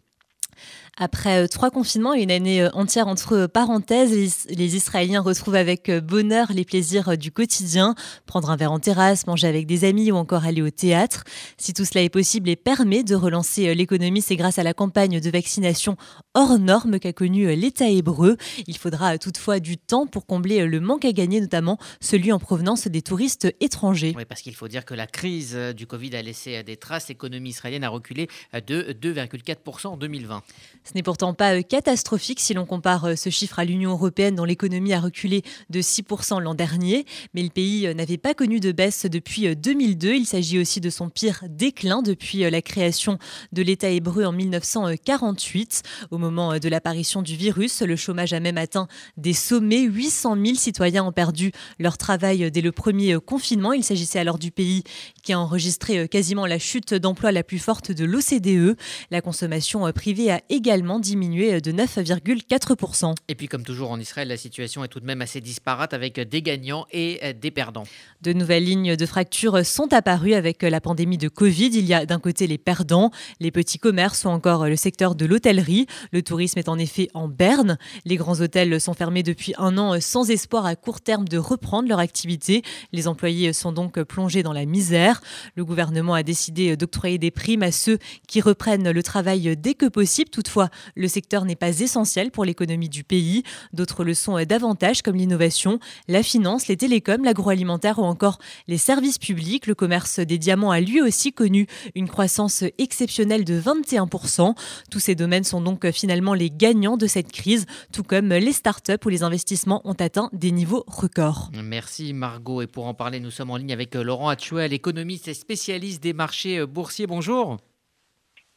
Après euh, trois confinements et une année euh, entière entre parenthèses, les, Israéliens retrouvent avec euh, bonheur les plaisirs du quotidien, prendre un verre en terrasse, manger avec des amis ou encore aller au théâtre. Si tout cela est possible et permet de relancer l'économie, c'est grâce à la campagne de vaccination hors norme qu'a connue l'État hébreu. Il faudra toutefois du temps pour combler le manque à gagner, notamment celui en provenance des touristes étrangers. Oui, parce qu'il faut dire que la crise du Covid a laissé des traces. L'économie israélienne a reculé de 2,4% en 2020. Ce n'est pourtant pas euh, catastrophique si l'on compare euh, ce chiffre à l'Union européenne dont l'économie a reculé de 6% l'an dernier. Mais le pays euh, n'avait pas connu de baisse depuis 2002. Il s'agit aussi de son pire déclin depuis la création de l'État hébreu en 1948. Au moment de l'apparition du virus, le chômage a même atteint des sommets. 800 000 citoyens ont perdu leur travail dès le premier confinement. Il s'agissait alors du pays qui a enregistré quasiment la chute d'emploi la plus forte de l'OCDE. La consommation privée a également diminué de 9,4%. Et puis comme toujours en Israël, la situation est tout de même assez disparate avec des gagnants et des perdants. De nouvelles lignes de fracture sont apparues avec la pandémie de Covid. Il y a d'un côté les perdants, les petits commerces ou encore le secteur de l'hôtellerie. Le tourisme est en effet en berne. Les grands hôtels sont fermés depuis un an sans espoir à court terme de reprendre leur activité. Les employés sont donc plongés dans la misère. Le gouvernement a décidé d'octroyer des primes à ceux qui reprennent le travail dès que possible. Toutefois, le secteur n'est pas essentiel pour l'économie du pays. D'autres le sont davantage comme l'innovation, la finance, les télécoms, l'agroalimentaire ou encore les services publics. Le commerce des diamants a lui aussi connu une croissance exceptionnelle de 21%. Tous ces domaines sont donc finalement les gagnants de cette crise, tout comme les startups où les investissements ont atteint des niveaux records. Merci Margot. Et pour en parler, nous sommes en ligne avec Laurent Atchouel, économiste et spécialiste des marchés boursiers. Bonjour.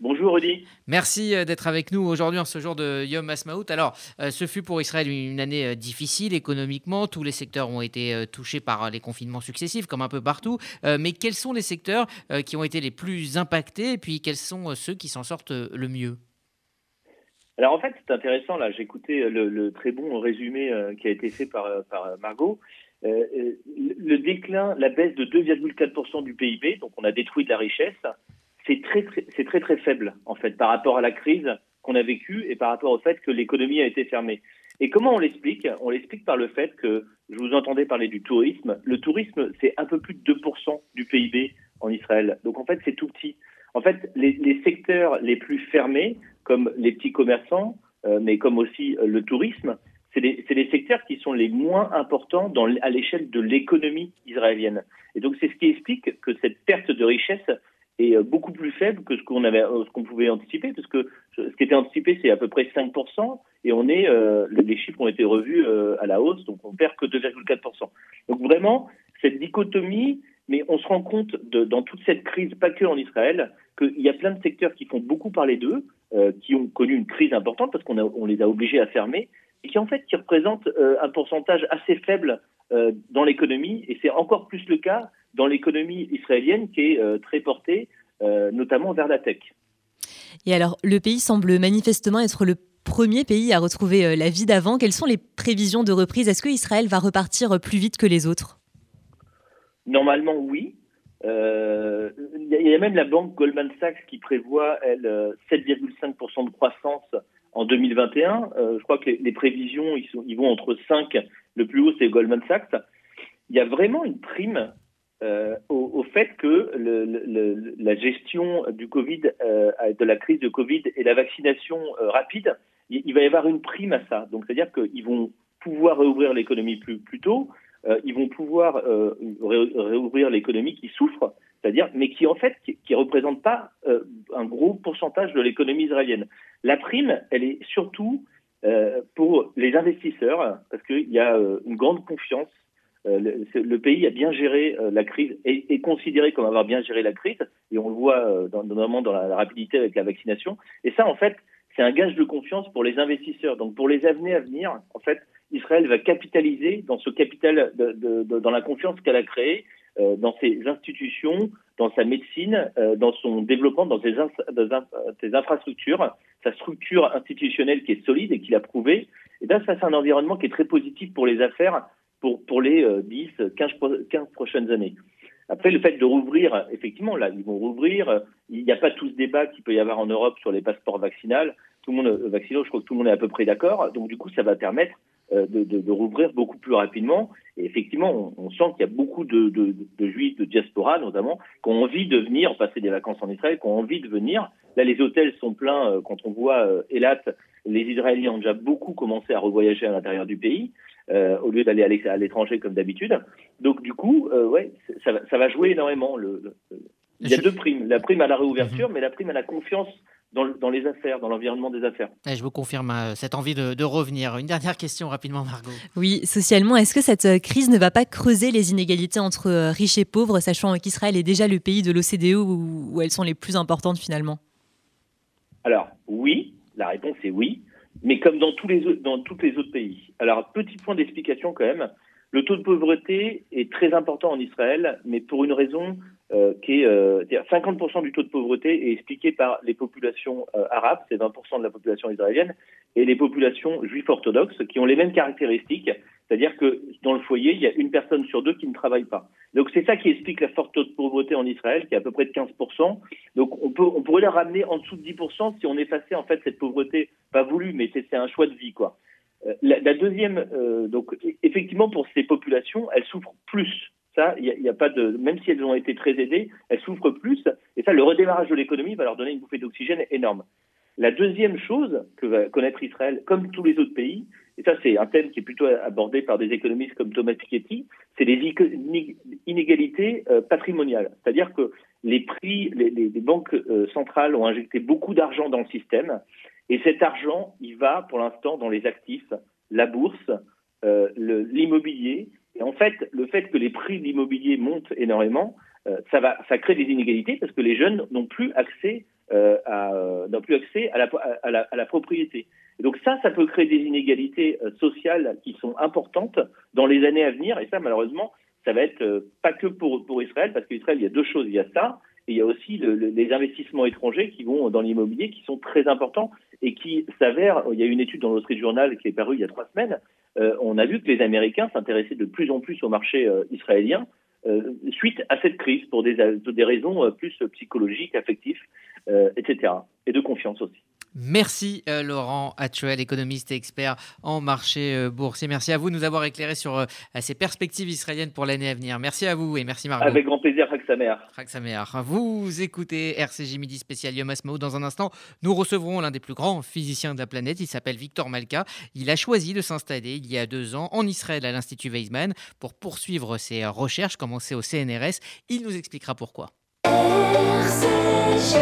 Bonjour Rudy. Merci euh, d'être avec nous aujourd'hui en ce jour de Yom Asmaout. Alors, euh, ce fut pour Israël une année euh, difficile économiquement. Tous les secteurs ont été touchés par les confinements successifs, comme un peu partout. Mais quels sont les secteurs qui ont été les plus impactés et puis quels sont ceux qui s'en sortent le mieux? Alors en fait, c'est intéressant, là, j'ai écouté le, très bon résumé qui a été fait par, par Margot. le déclin, la baisse de 2,4% du PIB, donc on a détruit de la richesse, c'est très, c'est très très faible en fait par rapport à la crise qu'on a vécue et par rapport au fait que l'économie a été fermée. Et comment on l'explique? On l'explique par le fait que, je vous entendais parler du tourisme, le tourisme c'est un peu plus de 2% du PIB en Israël. Donc en fait c'est tout petit. En fait les, secteurs les plus fermés, comme les petits commerçants, euh, mais comme aussi euh, le tourisme, c'est les, les, secteurs qui sont les moins importants dans, à l'échelle de l'économie israélienne. Et donc c'est ce qui explique que cette perte de richesse est euh, beaucoup plus faible que ce qu'on avait, euh, ce qu'on pouvait anticiper, parce que ce qui était anticipé, c'est à peu près 5%, et on est, euh, les chiffres ont été revus à la hausse, donc on perd que 2,4%. Donc vraiment, cette dichotomie, mais on se rend compte de, dans toute cette crise, pas que en Israël, qu'il y a plein de secteurs qui font beaucoup parler d'eux, qui ont connu une crise importante parce qu'on on les a obligés à fermer, et qui en fait qui représentent un pourcentage assez faible dans l'économie, et c'est encore plus le cas dans l'économie israélienne qui est euh, très portée euh, notamment vers la tech. Et alors, le pays semble manifestement être le premier pays à retrouver euh, la vie d'avant. Quelles sont les prévisions de reprise? Est-ce que Israël va repartir plus vite que les autres? Normalement, oui. Il y, a même la banque Goldman Sachs qui prévoit, elle, 7,5% de croissance en 2021. je crois que les, prévisions, ils, sont, ils, vont entre 5, le plus haut c'est Goldman Sachs. Il y a vraiment une prime euh, au, fait que la gestion du Covid, euh, de la crise de Covid et la vaccination euh, rapide, il, va y avoir une prime à ça. Donc, c'est-à-dire qu'ils vont pouvoir réouvrir l'économie plus, tôt, ils vont pouvoir réouvrir l'économie qui souffre, c'est-à-dire, mais qui en fait, qui, représente pas un gros pourcentage de l'économie israélienne. La prime, elle est surtout pour les investisseurs, parce qu'il y a une grande confiance euh, le, pays a bien géré euh, la crise et est considéré comme avoir bien géré la crise, et on le voit euh, notamment dans la, rapidité avec la vaccination. Et ça, en fait, c'est un gage de confiance pour les investisseurs. Donc, pour les années à venir, en fait, Israël va capitaliser dans ce capital, dans la confiance qu'elle a créée, dans ses institutions, dans sa médecine, dans son développement, dans ses, infrastructures, sa structure institutionnelle qui est solide et qu'il a prouvé. Et là, ça, c'est un environnement qui est très positif pour les affaires pour, les 10, euh, 15, 15 prochaines années. Après, le fait de rouvrir, effectivement, là, ils vont rouvrir. Il n'y a pas tout ce débat qu'il peut y avoir en Europe sur les passeports vaccinaux. Tout le monde, euh, vaccinaux, je crois que tout le monde est à peu près d'accord. Donc, du coup, ça va permettre euh, de, rouvrir beaucoup plus rapidement. Et effectivement, on, sent qu'il y a beaucoup de, de, juifs de diaspora, notamment, qui ont envie de venir passer des vacances en Israël, qui ont envie de venir. Là, les hôtels sont pleins. quand on voit Elat, les Israéliens ont déjà beaucoup commencé à revoyager à l'intérieur du pays. Euh, au lieu d'aller à l'étranger comme d'habitude. Donc du coup, euh, ouais, ça, ça, va jouer énormément. Le, Il y a deux primes. La prime à la réouverture, mhm. mais la prime à la confiance dans, dans les affaires, dans l'environnement des affaires. je vous confirme euh, cette envie de, de, revenir. Une dernière question rapidement, Margot. Oui, socialement, est-ce que cette crise ne va pas creuser les inégalités entre riches et pauvres, sachant qu'Israël est déjà le pays de l'OCDE où, où elles sont les plus importantes finalement? Alors oui, la réponse est oui mais comme dans tous les, dans tous les autres pays. Alors, petit point d'explication quand même, Le taux de pauvreté est très important en Israël, mais pour une raison euh, qui est euh, 50% du taux de pauvreté est expliqué par les populations euh, arabes, c'est 20% de la population israélienne, et les populations juives orthodoxes qui ont les mêmes caractéristiques, c'est-à-dire que dans le foyer, il y a une personne sur deux qui ne travaille pas. Donc c'est ça qui explique la forte taux de pauvreté en Israël, qui est à peu près de 15%. Donc on pourrait la ramener en dessous de 10% si on effaçait en fait cette pauvreté pas voulue, mais c'est un choix de vie, quoi. Euh, la, deuxième, euh, donc effectivement pour ces populations, elles souffrent plus. Ça, il n'y a, pas de, même si elles ont été très aidées, elles souffrent plus. Et ça, le redémarrage de l'économie va leur donner une bouffée d'oxygène énorme. La deuxième chose que va connaître Israël, comme tous les autres pays, et ça c'est un thème qui est plutôt abordé par des économistes comme Thomas Piketty, c'est les inégalités euh, patrimoniales. C'est-à-dire que les prix, les banques centrales ont injecté beaucoup d'argent dans le système et cet argent, il va pour l'instant dans les actifs, la bourse, euh, l'immobilier. Et en fait, le fait que les prix de l'immobilier montent énormément, euh, ça, crée des inégalités parce que les jeunes n'ont plus accès, à, la, propriété. Donc ça, ça peut créer des inégalités euh, sociales qui sont importantes dans les années à venir. Et ça, malheureusement, ça va être pas que pour, Israël, parce qu'Israël, il y a deux choses. Il y a ça, et il y a aussi le, les investissements étrangers qui vont dans l'immobilier, qui sont très importants et qui s'avèrent. Il y a une étude dans Street Journal qui est parue il y a trois semaines. Euh, on a vu que les Américains s'intéressaient de plus en plus au marché euh, israélien euh, suite à cette crise pour des, des raisons plus psychologiques, affectives, etc. Et de confiance aussi. Merci euh, Laurent Atuel, économiste et expert en marché euh, boursier. Merci à vous de nous avoir éclairé sur euh, ces perspectives israéliennes pour l'année à venir. Merci à vous et merci Margot. Avec grand plaisir, Raksamer. Raksamer. Vous écoutez RCJ Midi spécial Yom Dans un instant, nous recevrons l'un des plus grands physiciens de la planète. Il s'appelle Victor Malka. Il a choisi de s'installer il y a deux ans en Israël à l'Institut Weizmann pour poursuivre ses recherches commencées au CNRS. Il nous expliquera pourquoi. RCJ.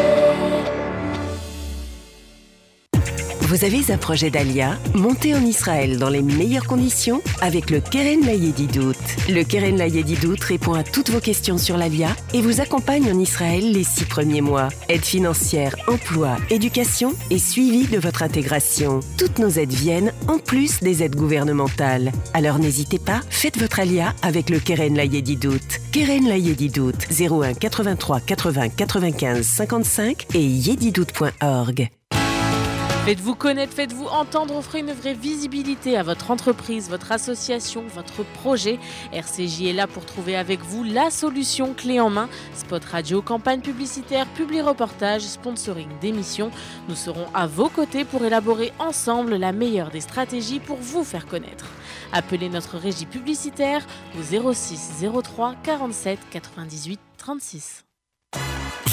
Vous avez un projet d'Alia Montez en Israël dans les meilleures conditions avec le Keren Layedidout. Le Keren Layedidout répond à toutes vos questions sur l'Alia et vous accompagne en Israël les six premiers mois. Aide financière, emploi, éducation et suivi de votre intégration. Toutes nos aides viennent en plus des aides gouvernementales. Alors n'hésitez pas, faites votre Alia avec le Keren Layedidout. Keren Layedidout 01 83 80 95 55 et yedidout.org. Faites-vous connaître, faites-vous entendre, offrez une vraie visibilité à votre entreprise, votre association, votre projet. RCJ est là pour trouver avec vous la solution clé en main. Spot radio, campagne publicitaire, publi reportage, sponsoring d'émissions. Nous serons à vos côtés pour élaborer ensemble la meilleure des stratégies pour vous faire connaître. Appelez notre régie publicitaire au 06 03 47 98 36.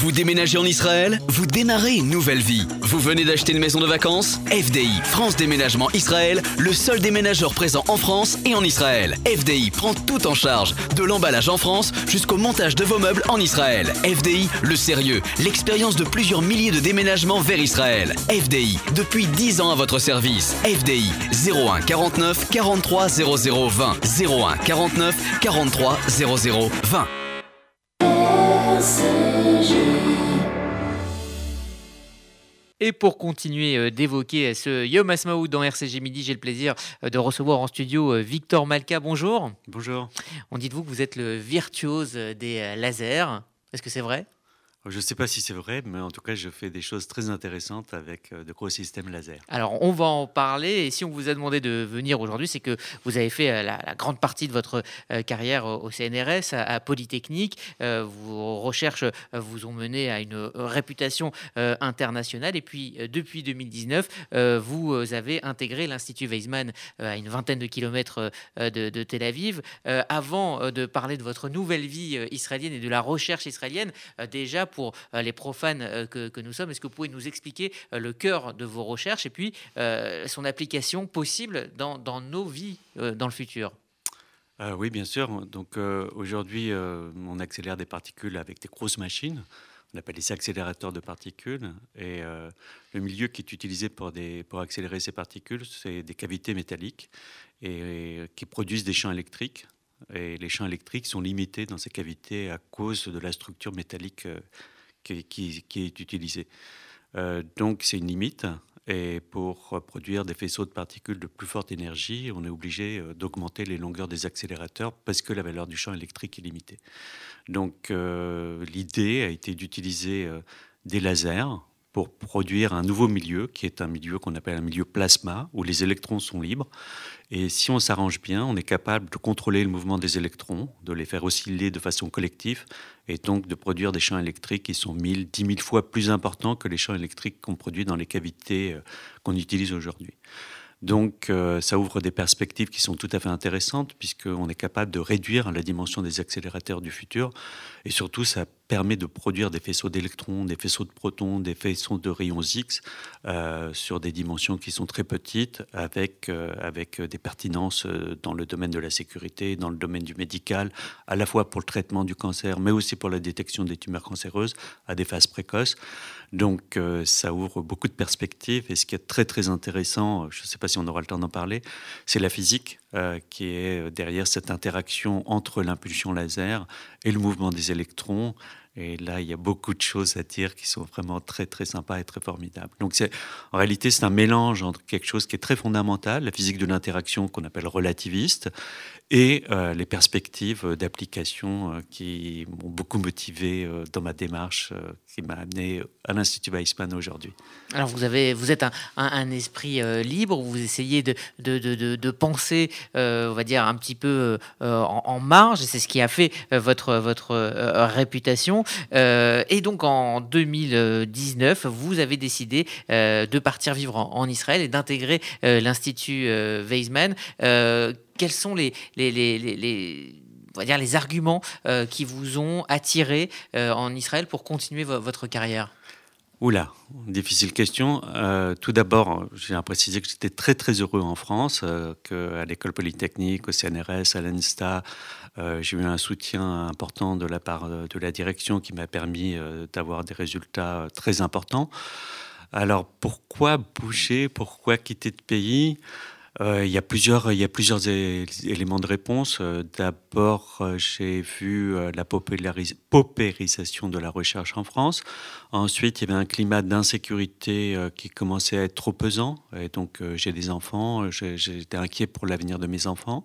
Vous déménagez en Israël? Vous démarrez une nouvelle vie. Vous venez d'acheter une maison de vacances? FDI, France Déménagement Israël, le seul déménageur présent en France et en Israël. FDI prend tout en charge, de l'emballage en France jusqu'au montage de vos meubles en Israël. FDI, le sérieux, l'expérience de plusieurs milliers de déménagements vers Israël. FDI, depuis 10 ans à votre service. FDI, 01 49 43 00 20. 01 49 43 00 20. Et pour continuer euh, d'évoquer ce Yom Asmaoud dans RCG Midi, j'ai le plaisir euh, de recevoir en studio euh, Victor Malka. Bonjour. Bonjour. On dit de vous que vous êtes le virtuose des lasers. Est-ce que c'est vrai? Je ne sais pas si c'est vrai, mais en tout cas, je fais des choses très intéressantes avec euh, de gros systèmes laser. Alors, on va en parler. Et si on vous a demandé de venir aujourd'hui, c'est que vous avez fait euh, la, grande partie de votre euh, carrière au CNRS, à, Polytechnique. vos recherches vous ont mené à une réputation internationale. Et puis, depuis 2019, vous avez intégré l'Institut Weizmann à une vingtaine de kilomètres de, Tel Aviv. avant de parler de votre nouvelle vie israélienne et de la recherche israélienne, déjà, pour euh, les profanes euh, que, nous sommes, est-ce que vous pouvez nous expliquer euh, le cœur de vos recherches et puis son application possible dans, nos vies dans le futur? Oui, bien sûr. Donc aujourd'hui, on accélère des particules avec des grosses machines. On appelle ça accélérateurs de particules. Et le milieu qui est utilisé pour, accélérer ces particules, c'est des cavités métalliques et, qui produisent des champs électriques et les champs électriques sont limités dans ces cavités à cause de la structure métallique euh, qui, est utilisée. Euh, donc c'est une limite Et pour produire des faisceaux de particules de plus forte énergie, on est obligé d'augmenter les longueurs des accélérateurs parce que la valeur du champ électrique est limitée. Donc l'idée a été d'utiliser des lasers pour produire un nouveau milieu, qui est un milieu qu'on appelle un milieu plasma, où les électrons sont libres. Et si on s'arrange bien, on est capable de contrôler le mouvement des électrons, de les faire osciller de façon collective, et donc de produire des champs électriques qui sont 1000, 10 000 fois plus importants que les champs électriques qu'on produit dans les cavités euh, qu'on utilise aujourd'hui. Donc euh, ça ouvre des perspectives qui sont tout à fait intéressantes, puisqu'on est capable de réduire la dimension des accélérateurs du futur, et surtout ça permet de produire des faisceaux d'électrons, des faisceaux de protons, des faisceaux de rayons X euh, sur des dimensions qui sont très petites, avec, euh, avec des pertinences euh, dans le domaine de la sécurité, dans le domaine du médical, à la fois pour le traitement du cancer, mais aussi pour la détection des tumeurs cancéreuses à des phases précoces. Donc ça ouvre beaucoup de perspectives. Et ce qui est très très intéressant, je ne sais pas si on aura le temps d'en parler, c'est la physique qui est derrière cette interaction entre l'impulsion laser et le mouvement des électrons et là, il y a beaucoup de choses à dire qui sont vraiment très, très sympas et très formidables. Donc, en réalité, c'est un mélange entre quelque chose qui est très fondamental, la physique de l'interaction qu'on appelle relativiste, et euh, les perspectives d'application euh, qui m'ont beaucoup motivé euh, dans ma démarche qui m'a amené à l'Institut Weissmann aujourd'hui. Alors vous, avez, vous êtes un, esprit libre, vous essayez de, penser, on va dire, un petit peu en, marge, c'est ce qui a fait votre, votre réputation. et donc en 2019, vous avez décidé de partir vivre en, en Israël et d'intégrer l'Institut Weizmann quels sont les, les, les, les on va dire les arguments euh, qui vous ont attiré euh, en Israël pour continuer votre carrière? Oula, difficile question. Euh, tout d'abord, j'ai à préciser que j'étais très très heureux en France, qu'à l'école polytechnique, au CNRS, à l'ENSTA, j'ai eu un soutien important de la part de la direction qui m'a permis d'avoir des résultats très importants. Alors pourquoi bouger, pourquoi quitter le pays? Il, y a plusieurs, il y a plusieurs éléments de réponse. Euh, d'abord, euh, j'ai vu la paupérisation de la recherche en France. Ensuite, il y avait un climat d'insécurité qui commençait à être trop pesant. Et donc, j'ai des enfants, j'étais inquiet pour l'avenir de mes enfants.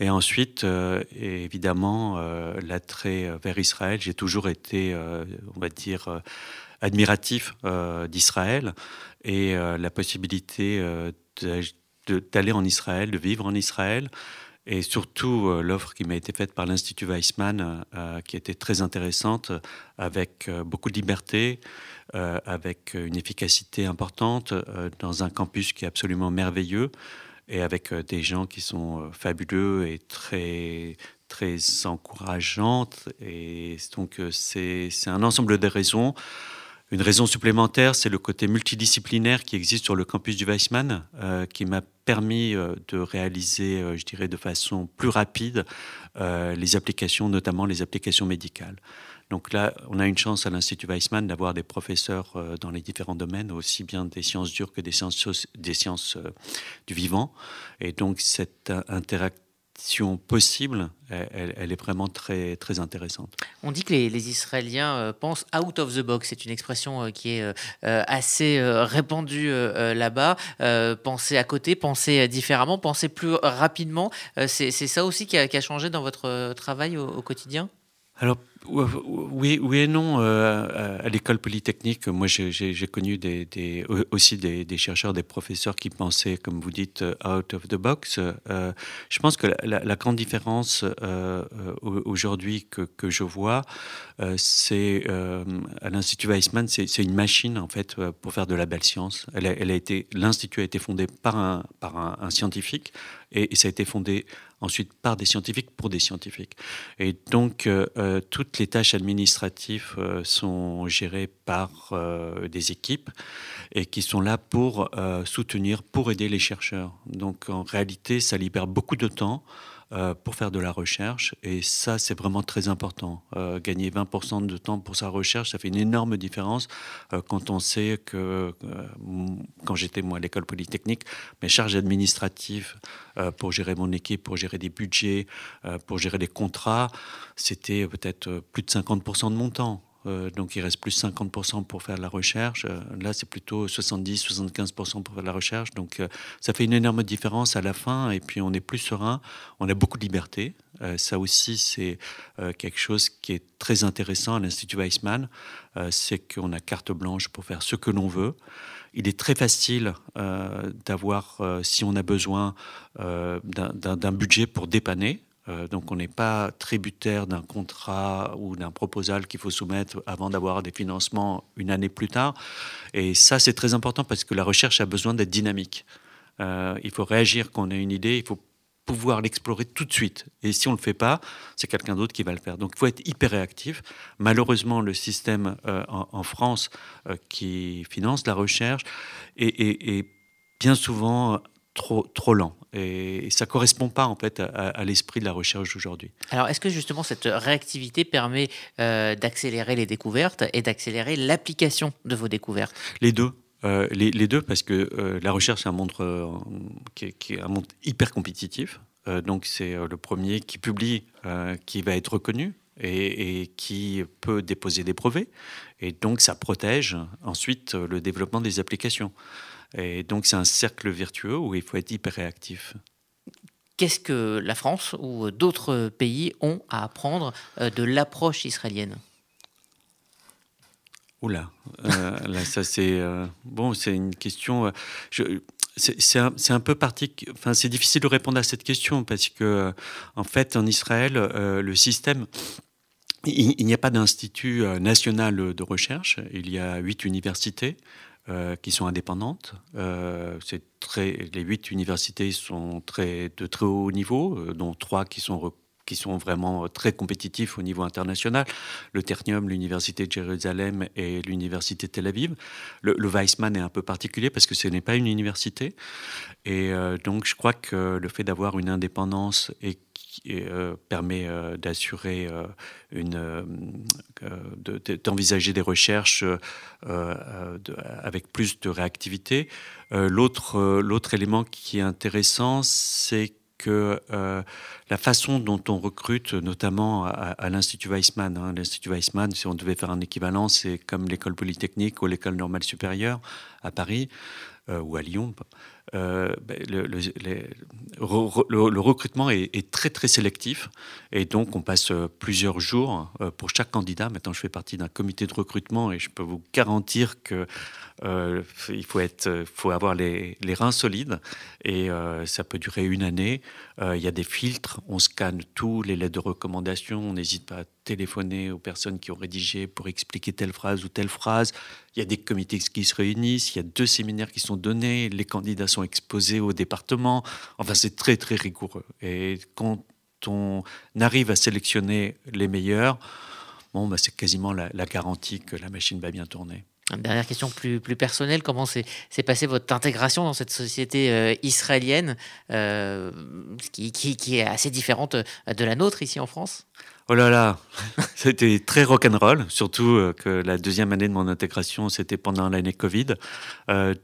Et ensuite, évidemment, l'attrait vers Israël. J'ai toujours été, on va dire, admiratif d'Israël et la possibilité de d'aller en Israël, de vivre en Israël. Et surtout, euh, l'offre qui m'a été faite par l'Institut Weissmann, euh, qui était très intéressante, avec euh, beaucoup de liberté, avec une efficacité importante, dans un campus qui est absolument merveilleux, et avec des gens qui sont fabuleux et très, très encourageantes. Et donc, c'est un ensemble de raisons. Une raison supplémentaire, c'est le côté multidisciplinaire qui existe sur le campus du Weissmann, euh, qui m'a permis euh, de réaliser, euh, je dirais, de façon plus rapide les applications, notamment les applications médicales. Donc là, on a une chance à l'Institut Weissmann d'avoir des professeurs dans les différents domaines, aussi bien des sciences dures que des sciences, des sciences du vivant. Et donc cette interaction possible, elle, est vraiment très, très intéressante. On dit que les, Israéliens euh, pensent out of the box. C'est une expression euh, qui est euh, assez répandue là-bas. penser à côté, penser différemment, penser plus rapidement. C'est ça aussi qui a, changé dans votre travail au quotidien? Alors, oui, et non. Euh, à l'école polytechnique, moi j'ai connu des, aussi des, chercheurs, des professeurs qui pensaient, comme vous dites, euh, out of the box. Euh, je pense que la, grande différence aujourd'hui que, je vois, c'est à l'Institut Weissmann, c'est une machine en fait pour faire de la belle science. Elle a, l'Institut a été fondé par un, scientifique et, ça a été fondé ensuite par des scientifiques pour des scientifiques. Et donc, toute toutes les tâches administratives euh, sont gérées par euh, des équipes et qui sont là pour euh, soutenir, pour aider les chercheurs. Donc en réalité, ça libère beaucoup de temps euh, pour faire de la recherche. Et ça, c'est vraiment très important. Euh, gagner 20% de temps pour sa recherche, ça fait une énorme différence euh, quand on sait que, quand j'étais moi à l'école polytechnique, mes charges administratives pour gérer mon équipe, pour gérer des budgets, pour gérer des contrats, c'était peut-être plus de 50% de mon temps. Donc il reste plus 50% pour faire la recherche. là, c'est plutôt 70-75% pour faire la recherche. Donc ça fait une énorme différence à la fin et puis on est plus serein. On a beaucoup de liberté. ça aussi, c'est quelque chose qui est très intéressant à l'Institut Weissmann. c'est qu'on a carte blanche pour faire ce que l'on veut. Il est très facile d'avoir, si on a besoin, d'un budget pour dépanner. Euh, donc on n'est pas tributaire d'un contrat ou d'un proposal qu'il faut soumettre avant d'avoir des financements une année plus tard. Et ça, c'est très important parce que la recherche a besoin d'être dynamique. Euh, il faut réagir quand on a une idée, il faut pouvoir l'explorer tout de suite. Et si on ne le fait pas, c'est quelqu'un d'autre qui va le faire. Donc il faut être hyper réactif. Malheureusement, le système euh, en, France qui finance la recherche est bien souvent trop, trop lent. Et ça ne correspond pas en fait à, l'esprit de la recherche d'aujourd'hui. Alors est-ce que justement cette réactivité permet euh, d'accélérer les découvertes et d'accélérer l'application de vos découvertes? Les deux. Euh, les, les, deux parce que euh, la recherche c'est un monde qui, est, un monde hyper compétitif. donc c'est le premier qui publie qui va être reconnu et, et, qui peut déposer des brevets. Et donc ça protège ensuite le développement des applications. Et donc c'est un cercle vertueux où il faut être hyper réactif. Qu'est-ce que la France ou d'autres pays ont à apprendre euh, de l'approche israélienne? Oula, euh, là ça c'est euh, bon, c'est une question. c'est un, un, peu particulier. Enfin, c'est difficile de répondre à cette question parce que en fait en Israël le système il n'y a pas d'institut national de recherche, il y a huit universités. Euh, qui sont indépendantes. Euh, très, les huit universités sont très, de très haut niveau, euh, dont trois qui sont qui sont vraiment très compétitifs au niveau international, le Ternium, l'Université de Jérusalem et l'Université de Tel Aviv. Le, Weizmann est un peu particulier parce que ce n'est pas une université. Et donc je crois que le fait d'avoir une indépendance et euh, permet euh, d'assurer euh, une, d'envisager des recherches avec plus de réactivité. l'autre, l'autre élément qui est intéressant, c'est que la façon dont on recrute, notamment à, l'Institut Weissmann, hein, l'Institut Weissmann, si on devait faire un équivalent, c'est comme l'école polytechnique ou l'école normale supérieure à Paris ou à Lyon. Euh, ben, le, recrutement est, très très sélectif et donc on passe euh, plusieurs jours euh, pour chaque candidat. Maintenant, je fais partie d'un comité de recrutement et je peux vous garantir que il faut être, faut avoir les reins solides et ça peut durer une année. il y a des filtres, on scanne tous les lettres de recommandation, on n'hésite pas à téléphoner aux personnes qui ont rédigé pour expliquer telle phrase ou telle phrase. Il y a des comités qui se réunissent, il y a deux séminaires qui sont donnés, les candidats sont exposés au département. Enfin, c'est très, très rigoureux. Et quand on arrive à sélectionner les meilleurs, bon, bah, c'est quasiment la, garantie que la machine va bien tourner. Une dernière question plus, plus personnelle, comment s'est passée votre intégration dans cette société euh, israélienne euh, qui, est assez différente de la nôtre ici en France? Oh là là, c'était très rock'n'roll, surtout euh, que la deuxième année de mon intégration, c'était pendant l'année Covid.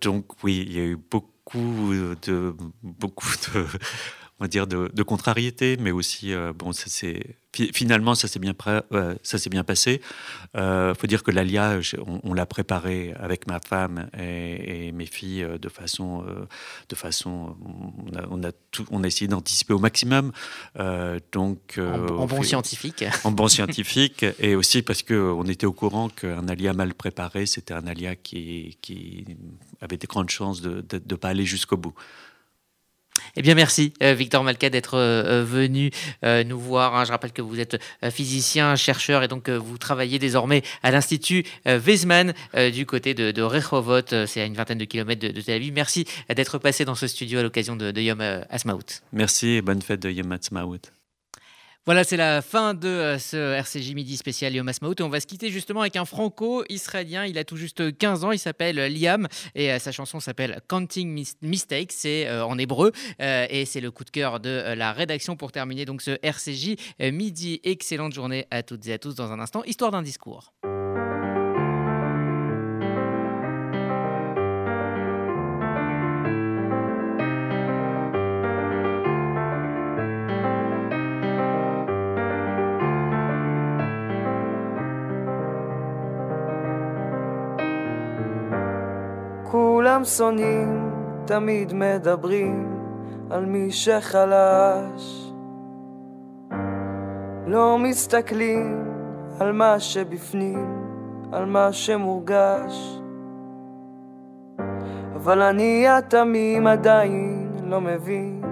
donc oui, il y a eu beaucoup de, beaucoup de, on va dire de, de contrariété, mais aussi, euh, bon, ça finalement ça s'est bien, s'est bien passé. Il euh, faut dire que l'ALIA, on, l'a préparé avec ma femme et, mes filles euh, de façon, de façon, on a, tout, on a essayé d'anticiper au maximum. donc en, bon scientifique. En bon scientifique, et aussi parce que on était au courant qu'un ALIA mal préparé, c'était un ALIA qui, qui avait des grandes chances de ne pas aller jusqu'au bout. Eh bien, merci euh, Victor Malka d'être euh, euh, venu nous voir. Hein. Je rappelle que vous êtes physicien, chercheur et donc vous travaillez désormais à l'Institut Weizmann du côté de, de Rehovot. C'est à une vingtaine de kilomètres de, Tel Aviv. Merci d'être passé dans ce studio à l'occasion de, de Yom Asmaout. Merci et bonne fête de Yom Asmaout. Voilà, c'est la fin de euh, ce RCJ Midi spécial Yom et on va se quitter justement avec un franco-israélien. Il a tout juste 15 ans, il s'appelle Liam et euh, sa chanson s'appelle Counting Mistakes, c'est euh, en hébreu et c'est le coup de cœur de la rédaction pour terminer donc ce RCJ Midi. Excellente journée à toutes et à tous dans un instant, histoire d'un discours. כולם שונאים, תמיד מדברים על מי שחלש. לא מסתכלים על מה שבפנים, על מה שמורגש. אבל אני התמים עדיין לא מבין,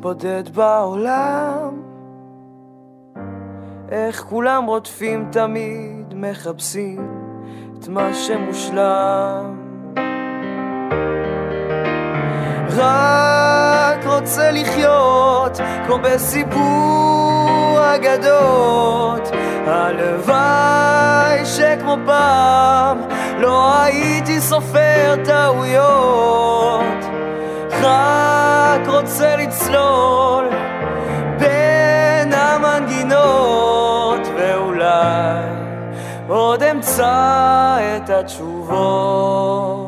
בודד בעולם. איך כולם רודפים תמיד, מחפשים את מה שמושלם. רק רוצה לחיות כמו בסיפור אגדות הלוואי שכמו פעם לא הייתי סופר טעויות. רק רוצה לצלול בין המנגינות ואולי עוד אמצא את התשובות